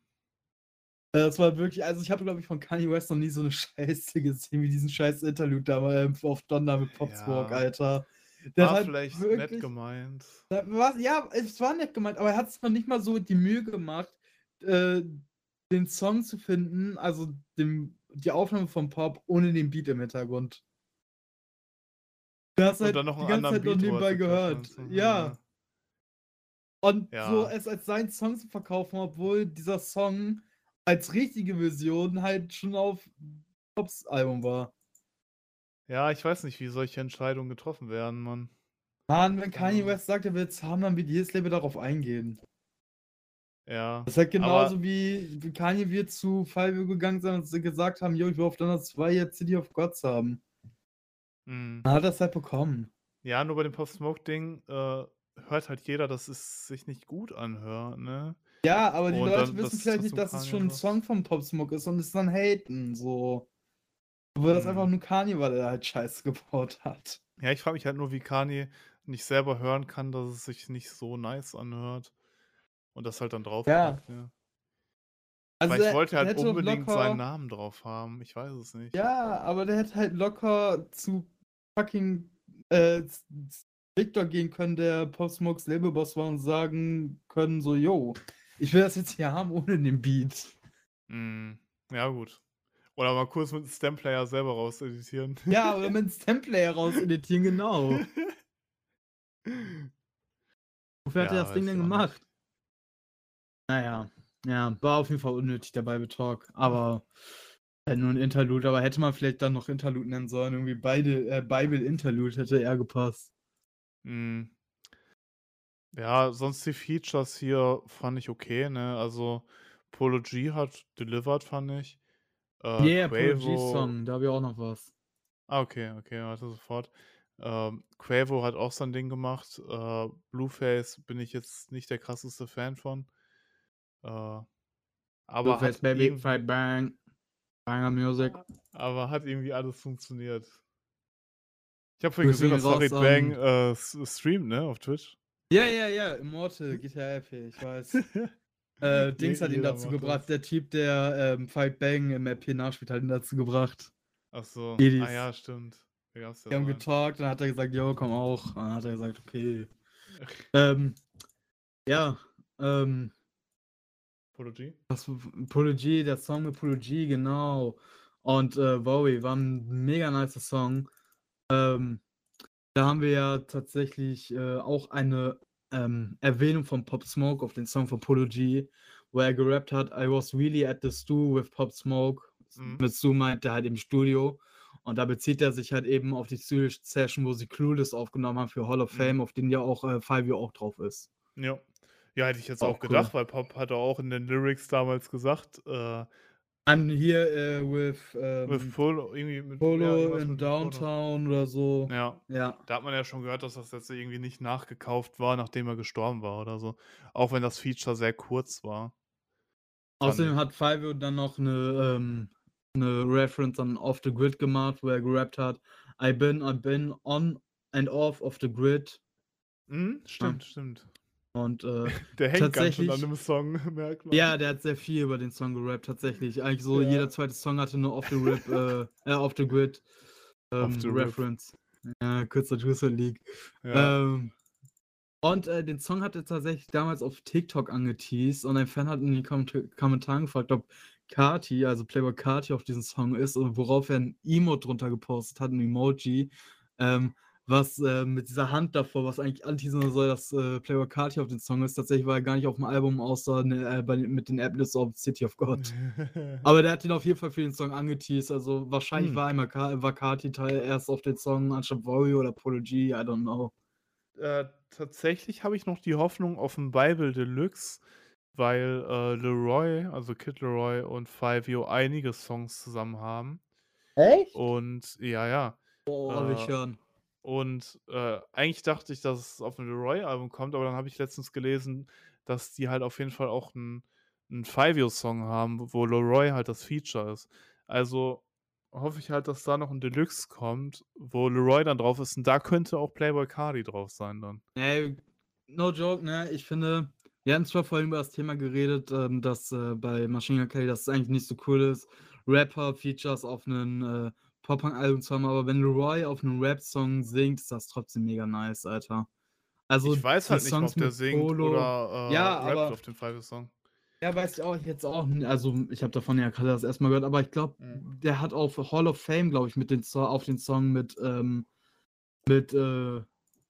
Äh, Das war wirklich, also ich habe, glaube ich, von Kanye West noch nie so eine Scheiße gesehen wie diesen scheiß Interlude da mal ähm, auf Donda mit Pop Smoke, Ja. Alter. Der War hat vielleicht wirklich- nett gemeint. Was, ja, es war nett gemeint, aber er hat es noch nicht mal so die Mühe gemacht, äh, den Song zu finden, also dem, die Aufnahme vom Pop ohne den Beat im Hintergrund. Du hast halt dann noch die ganze Zeit noch Beat, nebenbei gehört. Ja. Und Ja. so es als seinen Song zu verkaufen, obwohl dieser Song als richtige Version halt schon auf Pops Album war. Ja, ich weiß nicht, wie solche Entscheidungen getroffen werden, Mann. Mann, wenn Kanye. West sagt, er will es haben, dann wird jedes Label darauf eingehen. Ja. Das ist halt genauso wie, Kanye wird zu Fallview gegangen sein und sie gesagt haben, jo, ich will auf Donner 2 jetzt City of Gods haben. Mhm. Dann hat er es halt bekommen. Ja, nur bei dem Pop Smoke-Ding äh, hört halt jeder, dass es sich nicht gut anhört, ne? Ja, aber die Und Leute wissen vielleicht nicht, dass es schon ein Song von Pop Smoke ist und es dann haten, so. Obwohl das Mhm. einfach nur Kanye war, der halt Scheiße gebaut hat. Ja, ich frage mich halt nur, wie Kanye nicht selber hören kann, dass es sich nicht so nice anhört. Und das halt dann drauf Ja. packt, ja. Also Vielleicht der- wollte halt unbedingt locker- seinen Namen drauf haben. Ich weiß es nicht. Ja, aber der hätte halt locker zu fucking äh, Victor gehen können, der Pop Smokes Labelboss war und sagen können, so, yo, ich will das jetzt hier haben ohne den Beat. Mhm. Ja, gut. Oder mal kurz mit dem Stamplayer selber rauseditieren. Ja, oder mit dem Stamplayer raus editieren, genau. Wofür hat Ja, er das Ding denn gemacht? Naja, ja, war auf jeden Fall unnötig, der Bible Talk. Aber äh, nur ein Interlude, aber hätte man vielleicht dann noch Interlude nennen sollen. Irgendwie beide, äh, Bible Interlude hätte eher gepasst. Mhm. Ja, sonst die Features hier fand ich okay, ne? Also Polo G hat delivered, fand ich. Äh, Yeah, Quavo- Apology Song, da habe ich auch noch was. Ah, okay, okay, warte sofort. Ähm, Quavo hat auch sein Ding gemacht. Äh, Blueface bin ich jetzt nicht der krasseste Fan von. Äh, aber Blueface hat Baby, irgendwie, Fight Bang, Banger Music. aber hat irgendwie alles funktioniert. Ich habe vorhin Grüße gesehen, gehen dass raus Farid an- Bang äh, s- streamt, ne, auf Twitch. Ja, ja, ja, Immortal, GTA F, ich weiß. Äh, Dings hat ihn dazu gebracht, das. der Typ, der ähm, Fight Bang im hier nachspielt, hat ihn dazu gebracht. Ach so. Edis. Ah ja, stimmt. Ja Wir haben einen. getalkt, dann hat er gesagt, yo, komm auch. Dann hat er gesagt, okay. Ähm, ja, ähm, Apology? was, Polo G, der Song mit Polo G, genau. Und äh, Wowie war ein mega nicer Song. Ähm, da haben wir ja tatsächlich äh, auch eine ähm, Erwähnung von Pop Smoke auf den Song von Polo G, wo er gerappt hat, I was really at the stew with Pop Smoke. Mhm. Mit Stu meint er halt im Studio. Und da bezieht er sich halt eben auf die Studio-Session, wo sie Clueless aufgenommen haben für Hall of Mhm. Fame, auf den ja auch äh, Five Year auch drauf ist. Ja. Ja, hätte ich jetzt Auch auch cool. gedacht, weil Pop hat er auch in den Lyrics damals gesagt, äh, I'm here äh, with, ähm, mit Polo, irgendwie mit ja, Polo irgendwas in. Downtown oder so. Ja, Ja. da hat man ja schon gehört, dass das jetzt irgendwie nicht nachgekauft war, nachdem er gestorben war oder so. Auch wenn das Feature sehr kurz war. Außerdem hat Five dann noch eine, ähm, eine Reference an Off the Grid gemacht, wo er gerappt hat. I been, I been on and off of the grid. Mhm, stimmt, stimmt. Und äh, Der hängt ganz schön an Tatsächlich- dem Song, merkt man. ja, der hat sehr viel über den Song gerappt, tatsächlich. Eigentlich so Ja. jeder zweite Song hatte eine Off the Rip, äh, äh, Off the Grid ähm. Reference. Ja, kürzer Juicer League. Ja. Ähm, und äh, den Song hat er tatsächlich damals auf TikTok angeteased und ein Fan hat in den Komment Kommentaren gefragt, ob Kati, also Playboy Kati, auf diesen Song ist und worauf er ein Emote drunter gepostet hat, ein Emoji, ähm, was äh, mit dieser Hand davor, was eigentlich anteasern soll, dass äh, Playboy Kati auf den Song ist. Tatsächlich war er gar nicht auf dem Album, außer ne, äh, bei, mit den Applets of City of God. Aber der hat ihn auf jeden Fall für den Song angeteased. Also wahrscheinlich Hm. war einmal Ka war Kati Teil erst auf den Song anstatt Warrior oder Polo G, I don't know. äh, tatsächlich habe ich noch die Hoffnung auf ein Bible Deluxe, weil äh, Leroy, also Kid Leroy und Five Yo einige Songs zusammen haben. Echt? Und ja, ja. Boah, will ich äh, hören. Und äh, eigentlich dachte ich, dass es auf ein Leroy-Album kommt, aber dann habe ich letztens gelesen, dass die halt auf jeden Fall auch einen, Five-Yo-Song haben, wo Leroy halt das Feature ist. Also hoffe ich halt, dass da noch ein Deluxe kommt, wo Leroy dann drauf ist. Und da könnte auch Playboy Cardi drauf sein dann. Ey, no joke, ne? Ich finde, wir hatten zwar vorhin über das Thema geredet, ähm, dass äh, bei Machine Gun Kelly das eigentlich nicht so cool ist, Rapper-Features auf einen äh, Pop-Punk-Album zu haben, aber wenn Leroy auf einem Rap-Song singt, ist das trotzdem mega nice, Alter. Also ich weiß halt nicht, mal, ob Songs der mit singt Polo- oder äh, Ja, rappt aber- auf dem Five-Song. Ja, weiß ich auch jetzt auch. Also, ich habe davon ja gerade das erstmal gehört, aber ich glaube, Mhm. der hat auf Hall of Fame, glaube ich, mit den auf den Song mit, ähm, mit äh,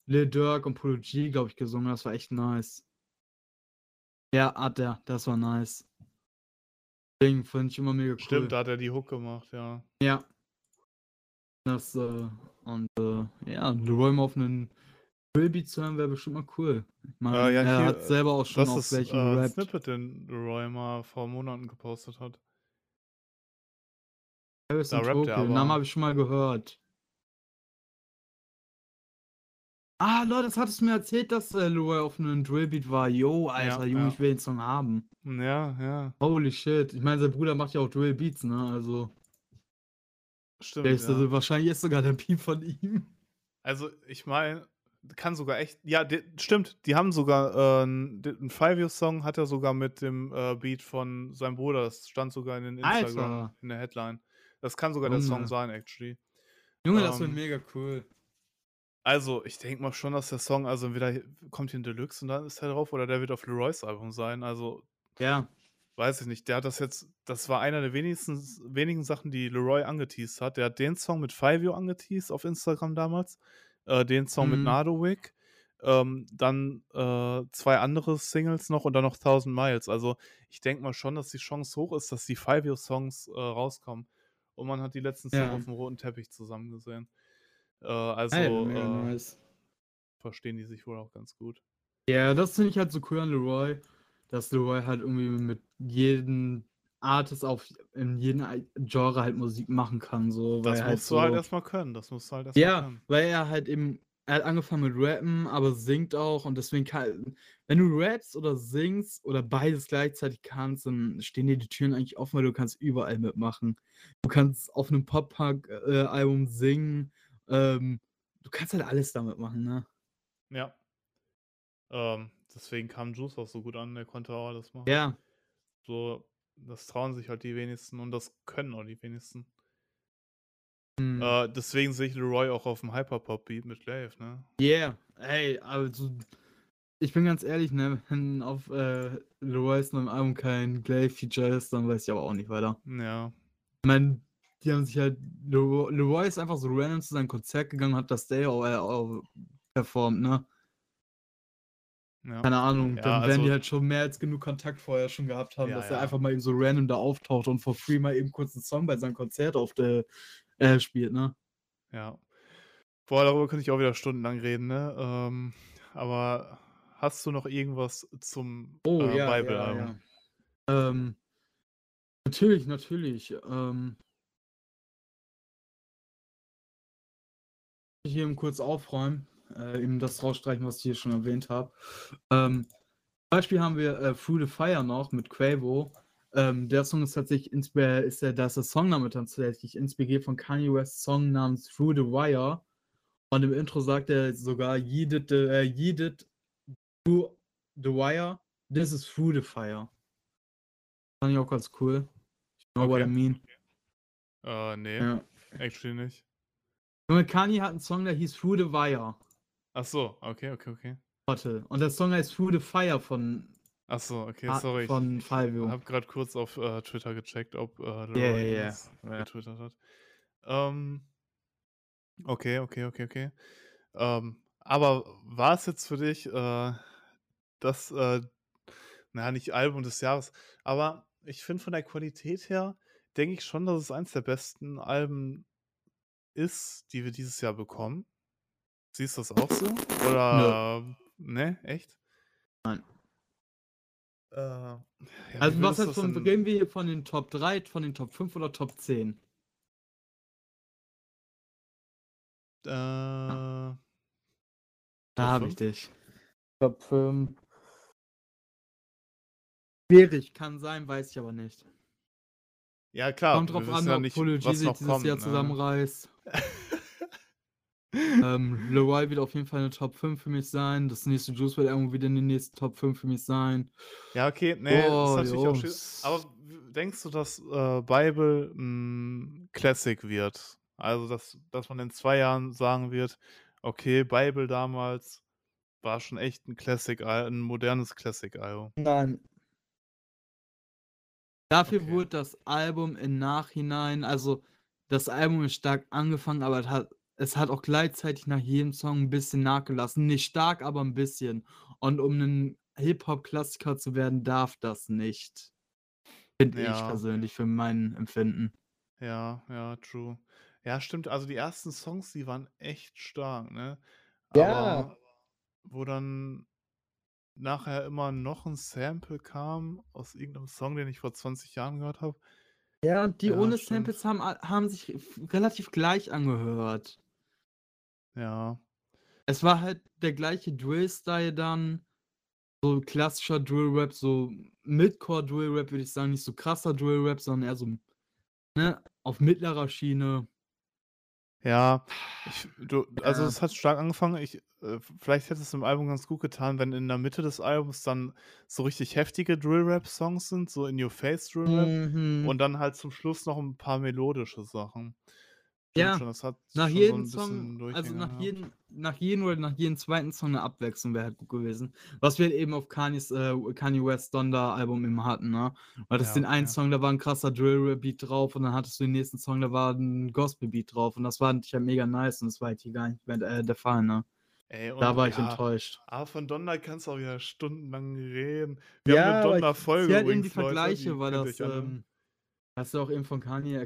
Lil Durk und Polo G, glaube ich, gesungen. Das war echt nice. Ja, hat der. Das war nice. Deswegen finde ich immer mega cool. Stimmt, da hat er die Hook gemacht, ja. Ja. Das, äh, und, äh, ja, Leroy mal auf einen Drillbeat zu hören, wäre bestimmt mal cool. Meine, Äh, ja, er hier, hat selber auch schon auf ist welchen äh, gerappt. Snippet, den Leroy mal vor Monaten gepostet hat. Paris da Tokyo. Den Namen habe ich schon mal gehört. Ah, Leute, das hattest du mir erzählt, dass äh, Leroy auf einem Drillbeat war. Yo, Alter, Junge, ja. ich will den Song haben. Ja, ja, Holy shit. Ich meine, sein Bruder macht ja auch Drillbeats, ne? Also, stimmt. der ist, ja. also wahrscheinlich ist sogar der Beat von ihm. Also, ich meine, kann sogar echt. Ja, die, stimmt. Die haben sogar äh, ein Five-Year-Song hat er sogar mit dem äh, Beat von seinem Bruder. Das stand sogar in den Instagram Alter. in der Headline. Das kann sogar der Song Junge. sein, actually. Junge, das wird Ähm, mega cool. Also, ich denke mal schon, dass der Song, also entweder kommt hier ein Deluxe und dann ist er drauf oder der wird auf Leroy's Album sein. Also, Ja. Weiß ich nicht. Der hat das jetzt, das war einer der wenigsten, wenigen Sachen, die Leroy angeteased hat. Der hat den Song mit Fivio angeteased auf Instagram damals, äh, den Song mit Mhm. Nardowick, ähm, dann äh, zwei andere Singles noch und dann noch 1000 Miles. Also ich denke mal schon, dass die Chance hoch ist, dass die Fivio-Songs äh, rauskommen. Und man hat die letzten Songs Ja. auf dem roten Teppich zusammen gesehen. Äh, also Ey, mega äh, nice. verstehen die sich wohl auch ganz gut. Ja, das finde ich halt so cool an Leroy, dass Leroy halt irgendwie mit jedem Artist auf in jedem Genre halt Musik machen kann, so, weil Das halt musst du halt so erst mal können. Das musst du halt erst mal Ja, können. weil er halt eben er hat angefangen mit Rappen, aber singt auch und deswegen kann wenn du rappst oder singst oder beides gleichzeitig kannst, dann stehen dir die Türen eigentlich offen, weil du kannst überall mitmachen. Du kannst auf 'nem Pop-Punk äh, singen, ähm, du kannst halt alles damit machen, ne? Ja. Ähm, deswegen kam Juice auch so gut an, der konnte auch alles machen. Ja. So, das trauen sich halt die wenigsten und das können auch die wenigsten. Mhm. Äh, deswegen sehe ich Leroy auch auf'm Hyperpop-Beat mit Glaive, ne? Yeah, ey, also ich bin ganz ehrlich, ne, wenn auf, äh, Leroys neuem Album kein Glaive-Feature ist, dann weiß ich aber auch nicht weiter. Ja. Ich meine, die haben sich halt Lero Leroy ist einfach so random zu seinem Konzert gegangen und hat das Day o äh, performt, ne? Ja. Keine Ahnung, Ja, dann werden die also halt schon mehr als genug Kontakt vorher schon gehabt haben, Ja, dass er einfach mal eben so random da auftaucht und for free mal eben kurz 'n Song bei seinem Konzert auf der äh, spielt, ne? Ja. Boah, darüber könnte ich auch wieder stundenlang reden, ne? Ähm, aber hast du noch irgendwas zum, Oh, äh, ja, ja, Bible-Album? ja. Ähm, natürlich, natürlich, ähm hier eben kurz aufräumen, äh, eben das rausstreichen, was ich hier schon erwähnt habe. Ähm, Beispiel haben wir, äh, Through the Fire noch mit Quavo. Ähm, der Song ist tatsächlich inspi ist der da ist der Songname tatsächlich inspiriert von Kanye Wests Song namens Through the Wire. Und im Intro sagt er sogar: „Ye did the äh, ye did through the wire, this is through the fire.“ Fand ich auch ganz cool. You know what I Okay. mean? Äh, ne, Ja. actually nicht. Kanye hat 'n Song, der hieß „Through the Wire“. Ach so, okay, okay, okay. Warte, und der Song heißt „Through the Fire“ von Ach so, okay, ah, sorry. Ich von Fivio. habe grad kurz auf, äh, Twitter gecheckt, ob, äh, Ja, Leroy ja, ja. das Ja. getwittert hat. Ähm okay, okay, okay, okay. Ähm, aber war's jetzt für dich, äh, das, äh na ja, nicht Album des Jahres, aber ich finde von der Qualität her denke ich schon, dass es eins der besten Alben ist, die wir dieses Jahr bekommen. Siehst du das auch so? Nö. Oder ne, echt? Nein. Äh, ja, Also, was heißt von denn reden wir hier von den Top 3, von den Top 5 oder Top 10? Äh, Da Top habe ich 5? dich. Top 5. Schwierig, kann sein, weiß ich aber nicht. Ja klar, Kommt drauf an, ja ob nicht, Polo dieses kommt, Jahr ne? zusammenreißt. Ähm, Leroy wird auf jeden Fall 'ne Top 5 für mich sein. Das nächste Juice wird irgendwo wieder in den nächsten Top 5 für mich sein. Ja, okay, ne, ist Boah, natürlich auch schwierig. Jungs. Aber denkst du, dass, äh, Bible 'n Classic wird? Also, dass dass man in 2 Jahren sagen wird: „Okay, Bible damals war schon echt 'n Classic-Al 'n modernes Classic-Album.“ Nein. Dafür Okay. wurde das Album im Nachhinein also, das Album ist stark angefangen, aber es hat es hat auch gleichzeitig nach jedem Song 'n bisschen nachgelassen. Nicht stark, aber 'n bisschen. Und um 'nen Hip-Hop-Klassiker zu werden, darf das nicht. Finde ich Ja. persönlich für mein Empfinden. Ja, ja, true. Ja, stimmt. Also, die ersten Songs, die waren echt stark, ne? Ja. Aber wo dann nachher immer noch 'n Sample kam aus irgend 'nem Song, den ich vor 20 Jahren gehört habe. Ja, und die Ja, ohne stimmt. Samples haben haben sich relativ gleich angehört. Ja. Es war halt der gleiche Drill-Style dann, so klassischer Drill-Rap, so Midcore-Drill-Rap, würde ich sagen, nicht so krasser Drill-Rap, sondern eher so, ne, auf mittlerer Schiene. Ja, ich du also, es hat stark angefangen. Ich äh, vielleicht hätte es dem Album ganz gut getan, wenn in der Mitte des Albums dann so richtig heftige Drill-Rap-Songs sind, so In-Your-Face-Drill-Rap Mhm. und dann halt zum Schluss noch 'n paar melodische Sachen. Ja, schon, das hat nach so jedem 'n Song also, nach jedem nach jedem oder nach jedem 2. Song 'ne Abwechslung wäre halt gut gewesen. Was wir halt eben auf Kanyes äh, Kanye West Donda-Album eben hatten, ne? Weil das Ja, den einen okay. Song, da war 'n krasser Drill-Rap-Beat drauf und dann hattest du den nächsten Song, da war 'n Gospel-Beat drauf und das ich halt mega nice und das war halt hier gar nicht mehr äh, der Fall, ne? Ey, Da war ich ja, enttäuscht. aber von Donda kannst du auch wieder stundenlang reden. Wir haben Ja, aber ich Donda-Folge ziehe halt eben die übrigens, Leute, die Vergleiche, ihr das, ähm das ja auch eben von Kanye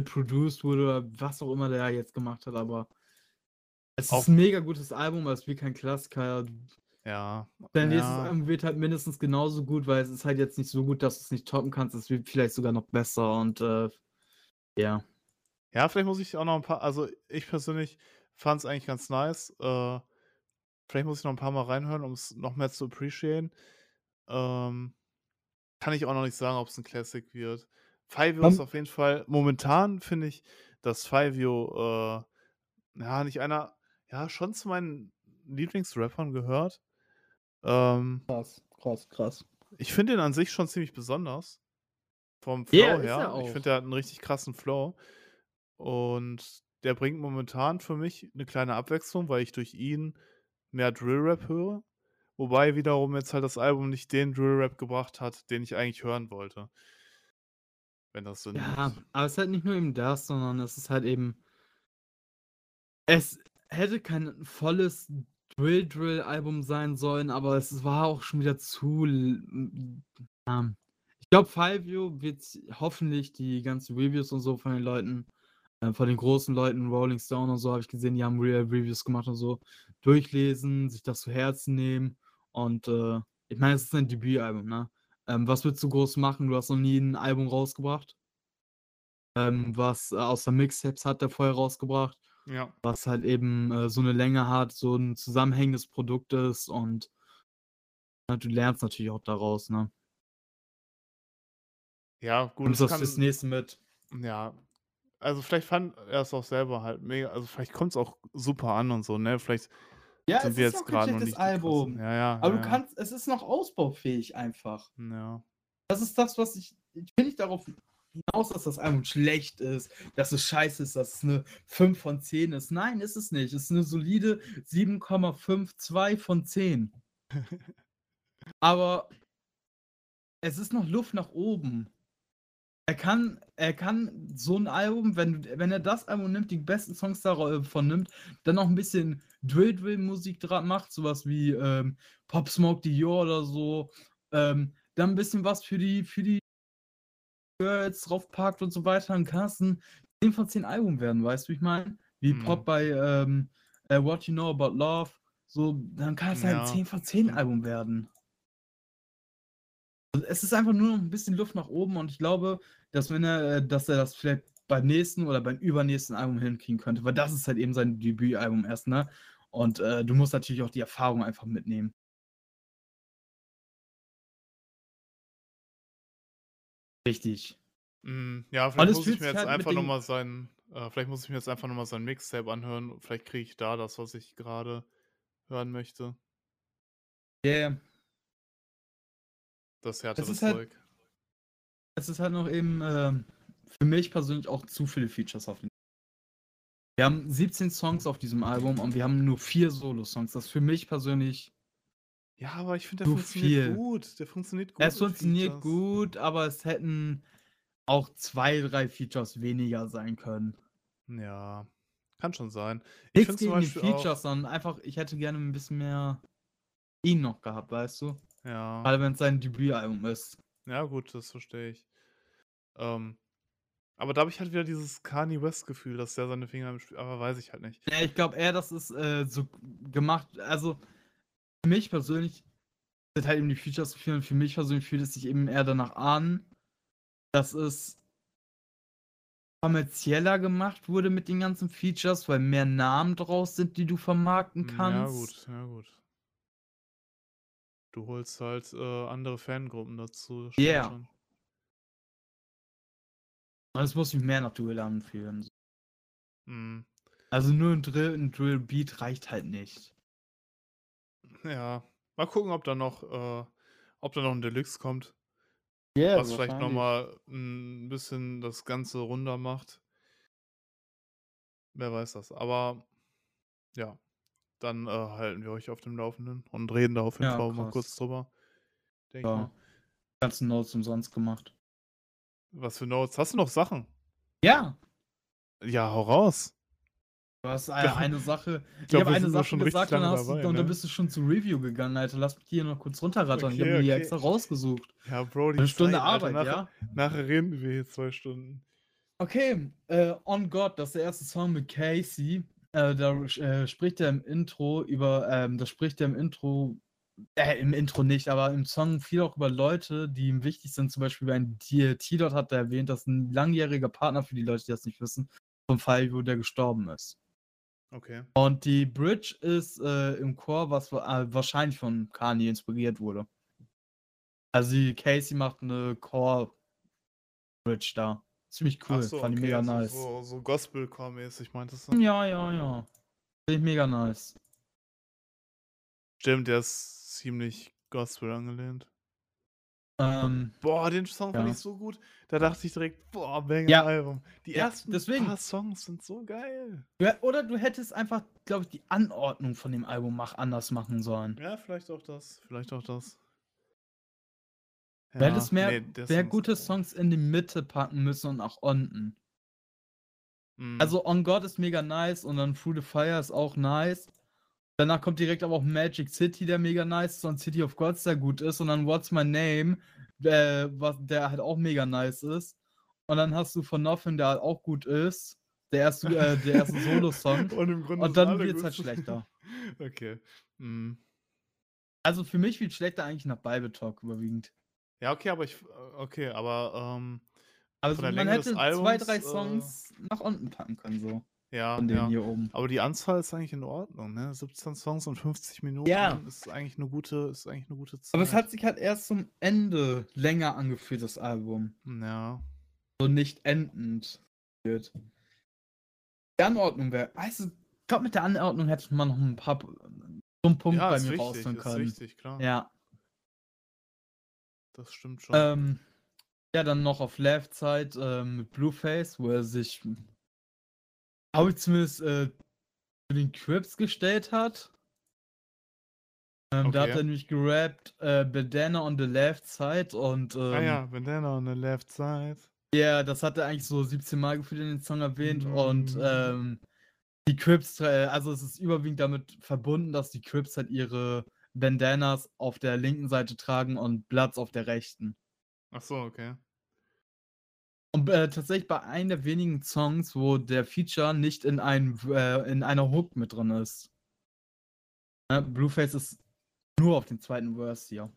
produced wurde oder was auch immer der jetzt gemacht hat, aber es ist Auf 'n mega gutes Album, aber es ist wie kein Klassiker. Ja. Dein nächstes ja. Album wird halt mindestens genauso gut, weil es ist halt jetzt nicht so gut, dass du es nicht toppen kannst. Es wird vielleicht sogar noch besser und äh, ja. Ja, vielleicht muss ich auch noch ein paar, also ich persönlich fand es eigentlich ganz nice. Äh, vielleicht muss ich noch ein paar Mal reinhören, um es noch mehr zu appreciaten. Ähm, kann ich auch noch nicht sagen, ob es ein Classic wird. Fivio ist auf jeden Fall, momentan finde ich, dass Fivio, äh, ja, nicht einer, ja, schon zu meinen Lieblingsrappern gehört. Ähm, Krass, krass, krass. ich finde ihn an sich schon ziemlich besonders. Vom Flow ist her. er Ich finde, der hat einen richtig krassen Flow. Und der bringt momentan für mich eine kleine Abwechslung, weil ich durch ihn mehr Drill-Rap höre. Wobei wiederum jetzt halt das Album nicht den Drill-Rap gebracht hat, den ich eigentlich hören wollte. Wenn das Sinn Ja, macht. aber es ist halt nicht nur eben das, sondern es ist halt eben. Es hätte kein volles Drill-Drill-Album sein sollen, aber es war auch schon wieder zu. l- m- Ja. Ich glaube, Fivio wird hoffentlich die ganzen Reviews und so von den Leuten, äh, von den großen Leuten, Rolling Stone und so, habe ich gesehen, die haben Real Reviews gemacht und so, durchlesen, sich das zu Herzen nehmen. Und äh, ich meine, es ist ein Debütalbum, ne? Ähm, was willst du groß machen? Du hast noch nie ein Album rausgebracht. Ähm, was äh, außer Mixtapes hat er vorher rausgebracht, Ja. was halt eben äh, so eine Länge hat, so ein zusammenhängendes Produkt ist und äh, du lernst natürlich auch daraus, ne? Ja, gut. Nimmst es das fürs kann, nächste mit. ja. Also vielleicht fand er es auch selber halt mega, also vielleicht kommt es auch super an und so, ne? Vielleicht Ja, sind es wir ist jetzt gerade noch nicht. Album. Ja, ja. Aber ja, du kannst, es ist noch ausbaufähig einfach. Ja. Das ist das, was ich. Ich will nicht darauf hinaus, dass das Album schlecht ist, dass es scheiße ist, dass es eine 5 von 10 ist. Nein, ist es nicht. Es ist eine solide 7,52 von 10. Aber es ist noch Luft nach oben. Er kann, er kann so ein Album, wenn, wenn er das Album nimmt, die besten Songs davon nimmt, dann noch ein bisschen Drill-Drill-Musik dran macht, sowas wie ähm, Pop Smoke Dior oder so, ähm, dann ein bisschen was für die, für die Girls draufpackt und so weiter, dann kann es ein 10 von 10 Album werden, weißt du, wie ich meine? Wie Mhm. Pop bei ähm, äh, What You Know About Love, so, dann kann es halt ein Ja. 10 von 10 Album werden. Es ist einfach nur noch ein bisschen Luft nach oben und ich glaube, dass wenn er, äh, dass er das vielleicht beim nächsten oder beim übernächsten Album hinkriegen könnte, weil das ist halt eben sein Debütalbum erst, ne? Und äh, du musst natürlich auch die Erfahrung einfach mitnehmen. Richtig. Mm, ja, Und vielleicht es muss ich mir jetzt halt einfach nochmal sein, äh, vielleicht muss ich mir jetzt einfach nochmal sein Mixtape anhören. Vielleicht kriege ich da das, was ich gerade hören möchte. Yeah. Das härtere halt- Zeug. Es ist halt noch eben ähm, für mich persönlich auch zu viele Features auf dem. Wir haben 17 Songs auf diesem Album und wir haben nur vier Solo-Songs. Das ist für mich persönlich. Ja, aber ich finde, der funktioniert viel. gut. Der funktioniert gut. Es funktioniert Features. gut, aber es hätten auch zwei, drei Features weniger sein können. Ja, kann schon sein. Ich Nichts finde zum gegen die Features, sondern einfach, ich hätte gerne ein bisschen mehr ihn noch gehabt, weißt du? Ja, Gerade wenn es sein Debütalbum ist. ja gut, das verstehe ich. Ähm, aber da habe ich halt wieder dieses Kanye West-Gefühl, dass der seine Finger im Spiel, aber weiß ich halt nicht. Ja, ich glaube eher, das ist äh, so gemacht. Also für mich persönlich sind halt eben die Features so viel und für mich persönlich fühlt es sich eben eher danach an, dass es kommerzieller gemacht wurde mit den ganzen Features, weil mehr Namen draus sind, die du vermarkten Ja, kannst. gut, ja, gut. Du holst halt äh, andere Fangruppen dazu. Ja. schon. Und es muss sich mehr nach Duell anfühlen. Mm, Also nur ein Drill, ein Drill-Beat reicht halt nicht. ja, mal gucken, ob da noch, äh, ob da noch ein Deluxe kommt. Ja, was vielleicht nochmal ein bisschen das Ganze runder macht. Wer weiß das. Aber ja, dann äh, halten wir euch auf dem Laufenden und reden da auf jeden Ja, Fall mal kurz drüber. Denke Ja. mal. Ganzen Notes umsonst gemacht. Was für Notes? Hast du noch Sachen? Ja, Ja, hau raus. du hast eine, eine Sache. Ich, glaub, habe eine Sache schon richtig gesagt und, hast, dabei, und dann ne? bist du schon zu Review gegangen, Alter. Lass mich hier noch kurz runterrattern. ich Okay, habe mir okay. extra rausgesucht. Ja, Bro, die Eine Stunde Zeit, Alter. Arbeit, nachher, ja? Nachher reden wir hier zwei Stunden. Okay, äh, On God, das ist der erste Song mit Casey. Äh, da äh, spricht er im Intro über, ähm, da spricht er im Intro äh, im Intro nicht, aber im Song viel auch über Leute, die ihm wichtig sind. Zum Beispiel ein T-Dot hat er erwähnt, dass ein langjähriger Partner für die Leute, die das nicht wissen, vom Fall, wo der gestorben ist. Okay. Und die Bridge ist äh, im Chor, was wa- äh, wahrscheinlich von Kanye inspiriert wurde. Also die Casey macht eine Chor-Bridge da. Ziemlich cool, so, fand ich okay, mega also nice. So, so Gospelcore-mäßig meintest du? Ja, ja, ja. Finde ich mega nice. Stimmt, der ist ziemlich Gospel angelehnt. Ähm, Boah, den Song fand Ja. ich so gut. Da dachte ich direkt, boah, Banger Ja. Album. Die Ja, ersten deswegen. paar Songs sind so geil. hä- oder du hättest einfach, glaube ich, die Anordnung von dem Album mach, anders machen sollen. Ja, vielleicht auch das. Vielleicht auch das. Du hättest mehr, nee, der mehr gute. Songs in die Mitte packen müssen und auch unten. Mhm. Also On God ist mega nice und dann Through the Fire ist auch nice. Danach kommt direkt aber auch Magic City, der mega nice ist und City of Gods, der gut ist. Und dann What's My Name, was, der halt auch mega nice ist. Und dann hast du von Nothing, der halt auch gut ist. Der erste, äh, der erste Solo-Song. Und im Grunde Und dann wird's gut. halt schlechter. okay. Mhm. Also für mich viel schlechter eigentlich nach Bible Talk überwiegend. Ja, okay, aber ich. äh, Okay, aber ähm, Also man Länge hätte zwei, Albums, drei äh, Songs nach unten packen können, so. ja, Von denen ja. hier oben. Aber die Anzahl ist eigentlich in Ordnung, ne? 17 Songs und 50 Minuten Ja. ist eigentlich eine gute, ist eigentlich eine gute Zeit. Aber es hat sich halt erst zum Ende länger angefühlt, das Album. Ja. so nicht endend wird. Die Anordnung wäre, weißt du, ich glaube, mit der Anordnung hätte man noch ein paar so einen Punkt ja, bei ist mir wichtig, rausholen ist können. wichtig, klar. Ja. Das stimmt schon. Ähm, ja, dann noch auf Left Side ähm, mit Blueface, wo er sich, habe ich zumindest äh, für den Crips gestellt hat. Ähm, Da hat Okay. er nämlich gerappt, äh, Bandana on the Left Side und ähm, ah ja, Bandana on the left side. Ja, das hat er eigentlich so 17 Mal gefühlt in den Song erwähnt und Mm. ähm, die Crips, äh, also es ist überwiegend damit verbunden, dass die Crips halt ihre Bandanas auf der linken Seite tragen und Bloods auf der rechten. Ach so, okay. Und äh, tatsächlich bei einem der wenigen Songs, wo der Feature nicht in, einem, äh, in einer Hook mit drin ist. Ne, Blueface ist nur auf dem zweiten Verse hier.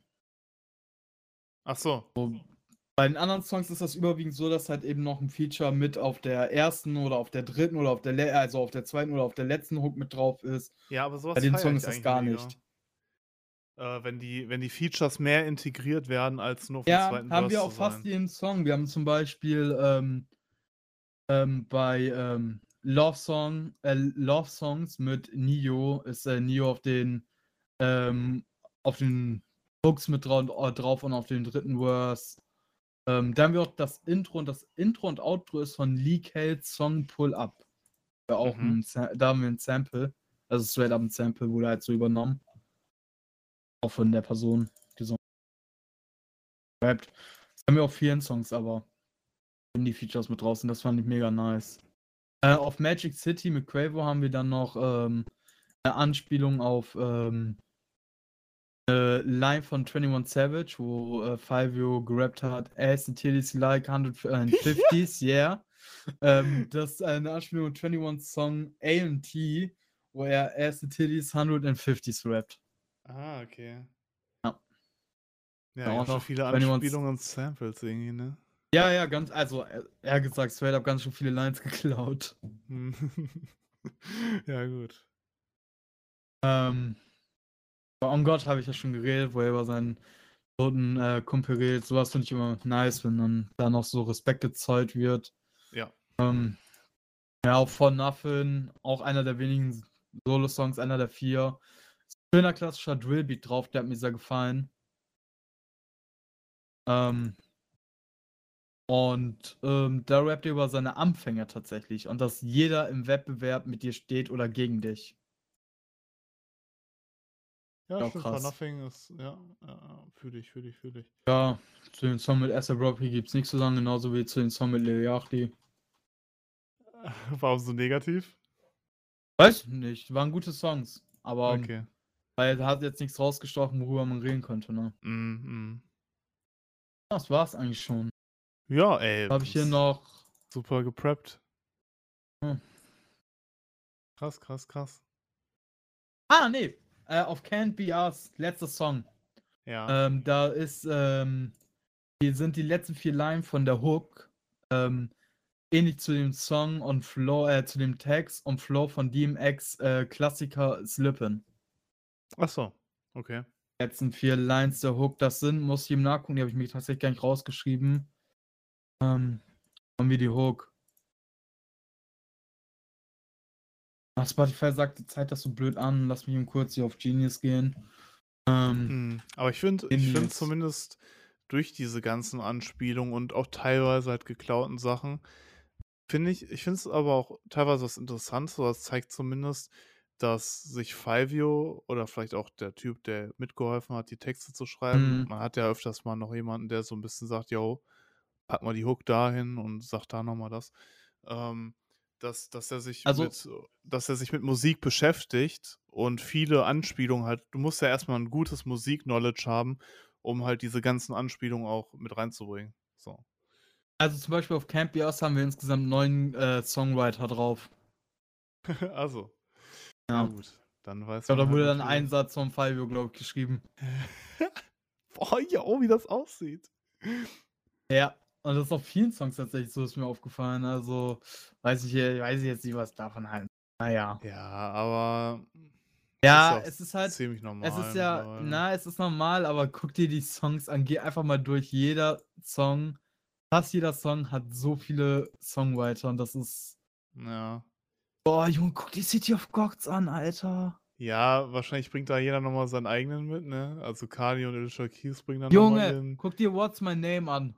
Ach so. So, bei den anderen Songs ist das überwiegend so, dass halt eben noch ein Feature mit auf der ersten oder auf der dritten oder auf der, also auf der zweiten oder auf der letzten Hook mit drauf ist. Ja, aber sowas Bei den Songs ist das gar nicht. Äh, wenn, die, wenn die Features mehr integriert werden als nur auf den Ja, zweiten haben wir Verse auch fast jeden Song. Wir haben zum Beispiel ähm, ähm, bei ähm, Love Song, äh, Love Songs mit Nio ist äh, Nio auf den ähm, auf den Hooks mit drau äh, drauf und auf den dritten Verse. Ähm, da haben wir auch das Intro und das Intro und Outro ist von Lee Kales Song Pull Up. Ja, auch Mhm. ein, da haben wir ein Sample. Also straight up ein Sample wurde halt so übernommen. Auch von der Person gesungen. Rappt. Das haben wir auf vielen Songs, aber die Features mit draußen, das fand ich mega nice. Äh, auf Magic City mit Quavo haben wir dann noch ähm, eine Anspielung auf ähm, eine Line von 21 Savage, wo äh, Fivio gerappt hat, Ass and Titties like 150s, yeah. Ähm, das ist eine Anspielung auf 21 Song A&T, wo er Ass and Titties 150s rappt. Ah, okay. Ja. Ja, Ja, noch viele 21 Anspielungen und Samples irgendwie, ne? Ja, ja, ganz, also er, er hat gesagt, straight up ganz schön viele Lines geklaut. Hm. ja, gut. Ähm, bei On God habe ich ja schon geredet, wo er über seinen toten äh, Kumpel redet. Sowas finde ich immer nice, wenn dann da noch so Respekt gezollt wird. Ja. Ähm, ja, auch von Nothing, auch einer der wenigen Solo-Songs, einer der vier. Schöner klassischer Drillbeat drauf, der hat mir sehr gefallen. Ähm, und ähm, da rappt er über seine Anfänger tatsächlich und dass jeder im Wettbewerb mit dir steht oder gegen dich. Ja, Ja, stimmt. Krass. Nothing ist, ja, ja fühle ich, fühle ich, fühle ich. Ja, zu den Song mit Asap Rocky gibt es nichts zu sagen, genauso wie zu den Song mit Lil Yachty. Warum so negativ? Weiß nicht, waren gute Songs, aber Okay. Weil er hat jetzt nichts rausgestochen, worüber man reden konnte, ne? Mm, mm. Das war's eigentlich schon. Ja, ey. Habe ich hier noch. Super gepreppt. Hm. Krass, krass, krass. Ah, nee. äh, auf Can't Be Us, letzter Song. Ja. Ähm, da ist, ähm, hier sind die letzten vier Lines von der Hook ähm, ähnlich zu dem Song und Flow, äh, zu dem Text und Flow von DMX äh, Klassiker Slippin. Ach so, okay. Letzten vier Lines der Hook, das sind, muss ich ihm nachgucken, die habe ich mir tatsächlich gar nicht rausgeschrieben. Ähm, haben wir die Hook. Ach, Spotify sagt, die Zeit das so blöd an, lass mich ihm kurz hier auf Genius gehen. Ähm, Hm, aber ich finde ich finde zumindest durch diese ganzen Anspielungen und auch teilweise halt geklauten Sachen, finde ich ich finde es aber auch teilweise was Interessantes, oder es zeigt zumindest, dass sich Fivio oder vielleicht auch der Typ, der mitgeholfen hat, die Texte zu schreiben Mhm. man hat ja öfters mal noch jemanden, der so ein bisschen sagt: „Jo, pack mal die Hook dahin und sag da noch mal das.“ Ähm, dass dass er sich Also mit dass er sich mit Musik beschäftigt und viele Anspielungen halt du musst ja erst mal 'n gutes Musik-Knowledge haben, um halt diese ganzen Anspielungen auch mit reinzubringen, so. Also, zum Beispiel auf Can't Be Us haben wir insgesamt 9 äh, Songwriter drauf. Ach so. Ja. Ja gut, dann weiß Ich glaube, da halt wurde dann natürlich ein Satz von Fivio, glaube ich, geschrieben. Boah, jo, wie das aussieht. Ja, und das ist auf vielen Songs tatsächlich so, ist mir aufgefallen. Also, weiß ich, äh, weiß ich jetzt nicht, was davon halten. Naja. Ja, aber Ja, ist ja es ist halt, ziemlich normal es ist ja, mittlerweile. na, es ist normal, aber guck dir die Songs an, geh einfach mal durch. Jeder Song, fast jeder Song hat so viele Songwriter und das ist. Ja. Boah, Junge, guck die City of Gods an, Alter. Ja, wahrscheinlich bringt da jeder noch mal seinen eigenen mit, ne? Also Kali und Alicia Keys bringen dann noch mal Junge, guck dir What's My Name an.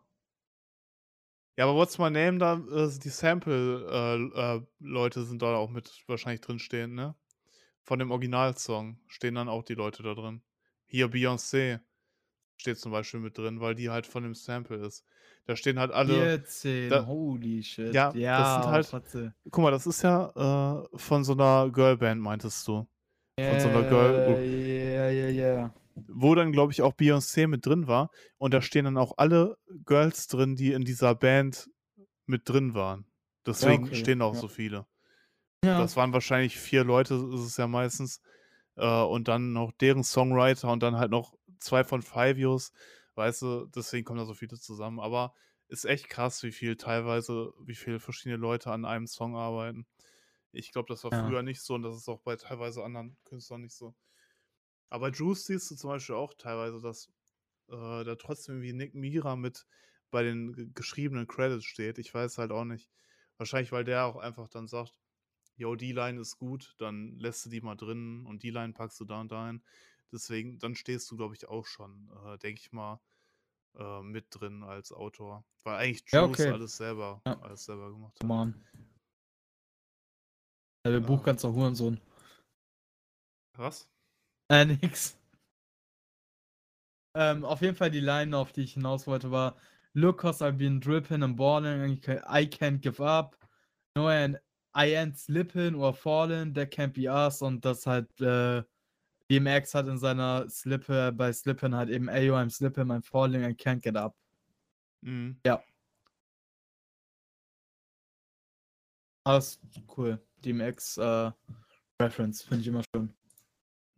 Ja, aber What's My Name, da äh, sind die Sample äh, äh, sind da auch mit wahrscheinlich drinstehen, ne? Von dem Originalsong stehen dann auch die Leute da drin. Hier Beyoncé steht zum Beispiel mit drin, weil die halt von dem Sample ist. Da stehen halt alle 14, da holy shit. ja, das sind Ja, halt Fratze. guck mal, das ist ja, äh, von so 'ner Girlband, meintest du? Von so 'ner Girl ja, ja, ja. wo dann, glaube ich, auch Beyoncé mit drin war und da stehen dann auch alle Girls drin, die in dieser Band mit drin waren. Ja, Deswegen okay, stehen auch ja. so viele. Ja. Das waren wahrscheinlich 4 Leute, ist es ja meistens, äh, und dann noch deren Songwriter und dann halt noch 2 von Fivios, weißt du? Deswegen kommen da so viele zusammen. Aber ist echt krass, wie viel teilweise wie viele verschiedene Leute an einem Song arbeiten. Ich glaube, das war Ja. früher nicht so und das ist auch bei teilweise anderen Künstlern nicht so. Aber Juice siehst du zum Beispiel auch teilweise, dass, äh, da trotzdem wie Nick Mira mit bei den geschriebenen Credits steht. Ich weiß halt auch nicht. Wahrscheinlich, weil der auch einfach dann sagt: „Jo, die Line ist gut, dann lässt du die mal drin und die Line packst du da und dahin.“ Deswegen dann stehst du, glaube ich, auch schon, äh, denke ich mal, äh, mit drin als Autor. Weil eigentlich Ja, Juice okay. alles selber Ja. alles selber gemacht hat. Come on. Ja, der Ja. Buchganzer Hurensohn. Was? Äh, nix. Ähm, auf jeden Fall die Line, auf die ich hinaus wollte, war Look, cause I've been dripping and balling I can't give up. No, and I ain't slipping or falling, that can't be us. Und das halt, äh, DMX hat in seiner Slippe, bei Slippin halt eben, Ayo, I'm slipping, I'm falling, I can't get up. Mhm. Ja. Alles cool. DMX, äh, Reference, finde ich immer schön.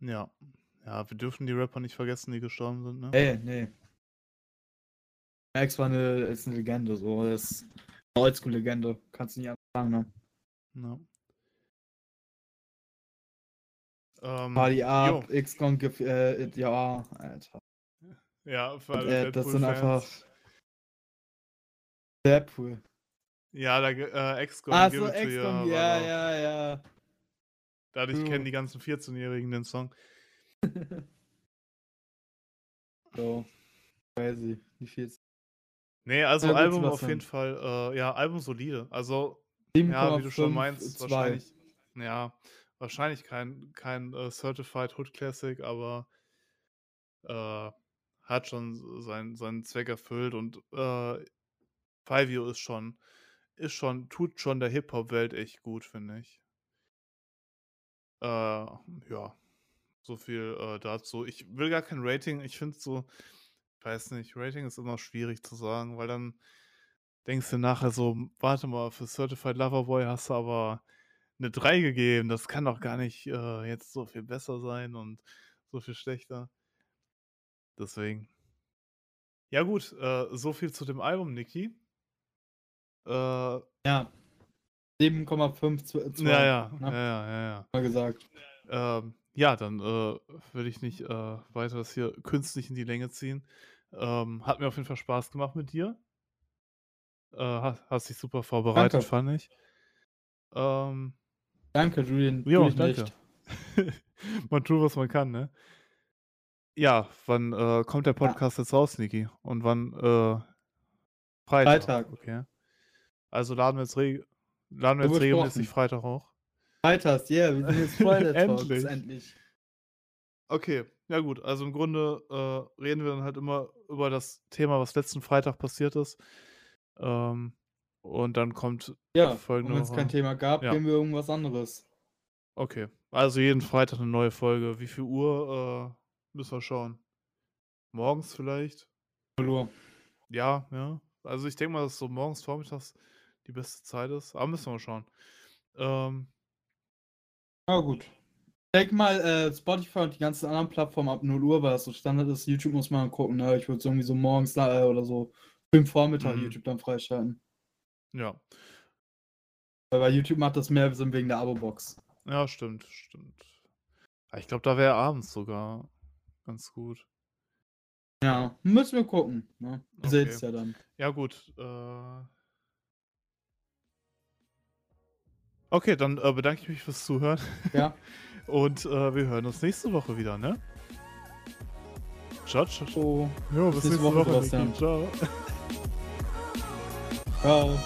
Ja. Ja, wir dürfen die Rapper nicht vergessen, die gestorben sind, ne? Ey, nee. Max war eine, ist eine Legende, so. Das ist eine Oldschool-Legende. Kannst du nicht anders sagen, ne? Ja. Ähm, Party up, gef- äh, ja, Alter. Ja, für alle äh, das sind einfach Deadpool. Ja, da, äh, XCOM, Ach so, war ja, ja, ja. Dadurch True. kennen die ganzen 14-Jährigen den Song. so, crazy. Wie viel? Nee, also Ja, Album auf jeden Fall, äh, ja, Album solide. Also, ja, wie du schon 7,5, meinst, 2. wahrscheinlich, ja, wahrscheinlich kein, kein äh, Certified Hood Classic, aber äh, hat schon seinen, seinen Zweck erfüllt und äh, Fivio ist schon, ist schon, tut schon der Hip-Hop-Welt echt gut, finde ich. Äh, ja, so viel äh, dazu. Ich will gar kein Rating, ich finde so, ich weiß nicht, Rating ist immer schwierig zu sagen, weil dann denkst du nachher so, warte mal, für Certified Lover Boy hast du aber eine 3 gegeben. Das kann doch gar nicht äh, jetzt so viel besser sein und so viel schlechter. Deswegen. Ja, gut, äh, so viel zu dem Album, Niki. Äh, Ja. 7,5 ja, ja, ne? ja, ja, ja, ja. mal gesagt. Ähm, ja, dann äh, will ich nicht äh, weiter das hier künstlich in die Länge ziehen. Ähm, hat mir auf jeden Fall Spaß gemacht mit dir. Äh, hast, hast dich super vorbereitet, Danke. fand ich. Ähm, Danke, Julian. ja, dich danke. man tut, was man kann, ne? Ja, wann äh, kommt der Podcast jetzt raus, Niki? Und wann? Äh, Freitag. Freitag. Okay. Also laden wir jetzt, reg laden wir jetzt regelmäßig. Freitag hoch. Freitags, yeah, wir sind jetzt Friday Endlich. endlich. Okay, ja gut. Also im Grunde äh, reden wir dann halt immer über das Thema, was letzten Freitag passiert ist. Ähm, und dann kommt Ja, und folgende wenn es kein. Thema gab, Ja. gehen wir irgendwas anderes. Okay. Also jeden Freitag eine neue Folge. Wie viel Uhr? Äh, müssen wir schauen. Morgens vielleicht? Hallo. Ja, ja. Also ich denke mal, dass so morgens, vormittags die beste Zeit ist. Aber müssen wir schauen. Ähm, Ja, gut. Ich denke mal, äh, Spotify und die ganzen anderen Plattformen ab 0 Uhr, weil das so Standard ist. YouTube muss man gucken, ne? Ich würde es irgendwie so morgens äh, oder so im Vormittag Mhm. YouTube dann freischalten. Ja. Weil bei YouTube macht das mehr Sinn wegen der Abo-Box. Ja, stimmt, stimmt. Ah, Ich glaube, da wäre abends sogar ganz gut. Ja, müssen wir gucken. Ne? Okay. seht es ja dann. Ja, gut. Äh... Okay, dann äh, bedanke ich mich fürs Zuhören. Ja. Und äh, wir hören uns nächste Woche wieder, ne? Ciao, ciao. ciao. So. Jo, bis, nächste nächste Woche, Woche. Ciao. Ciao.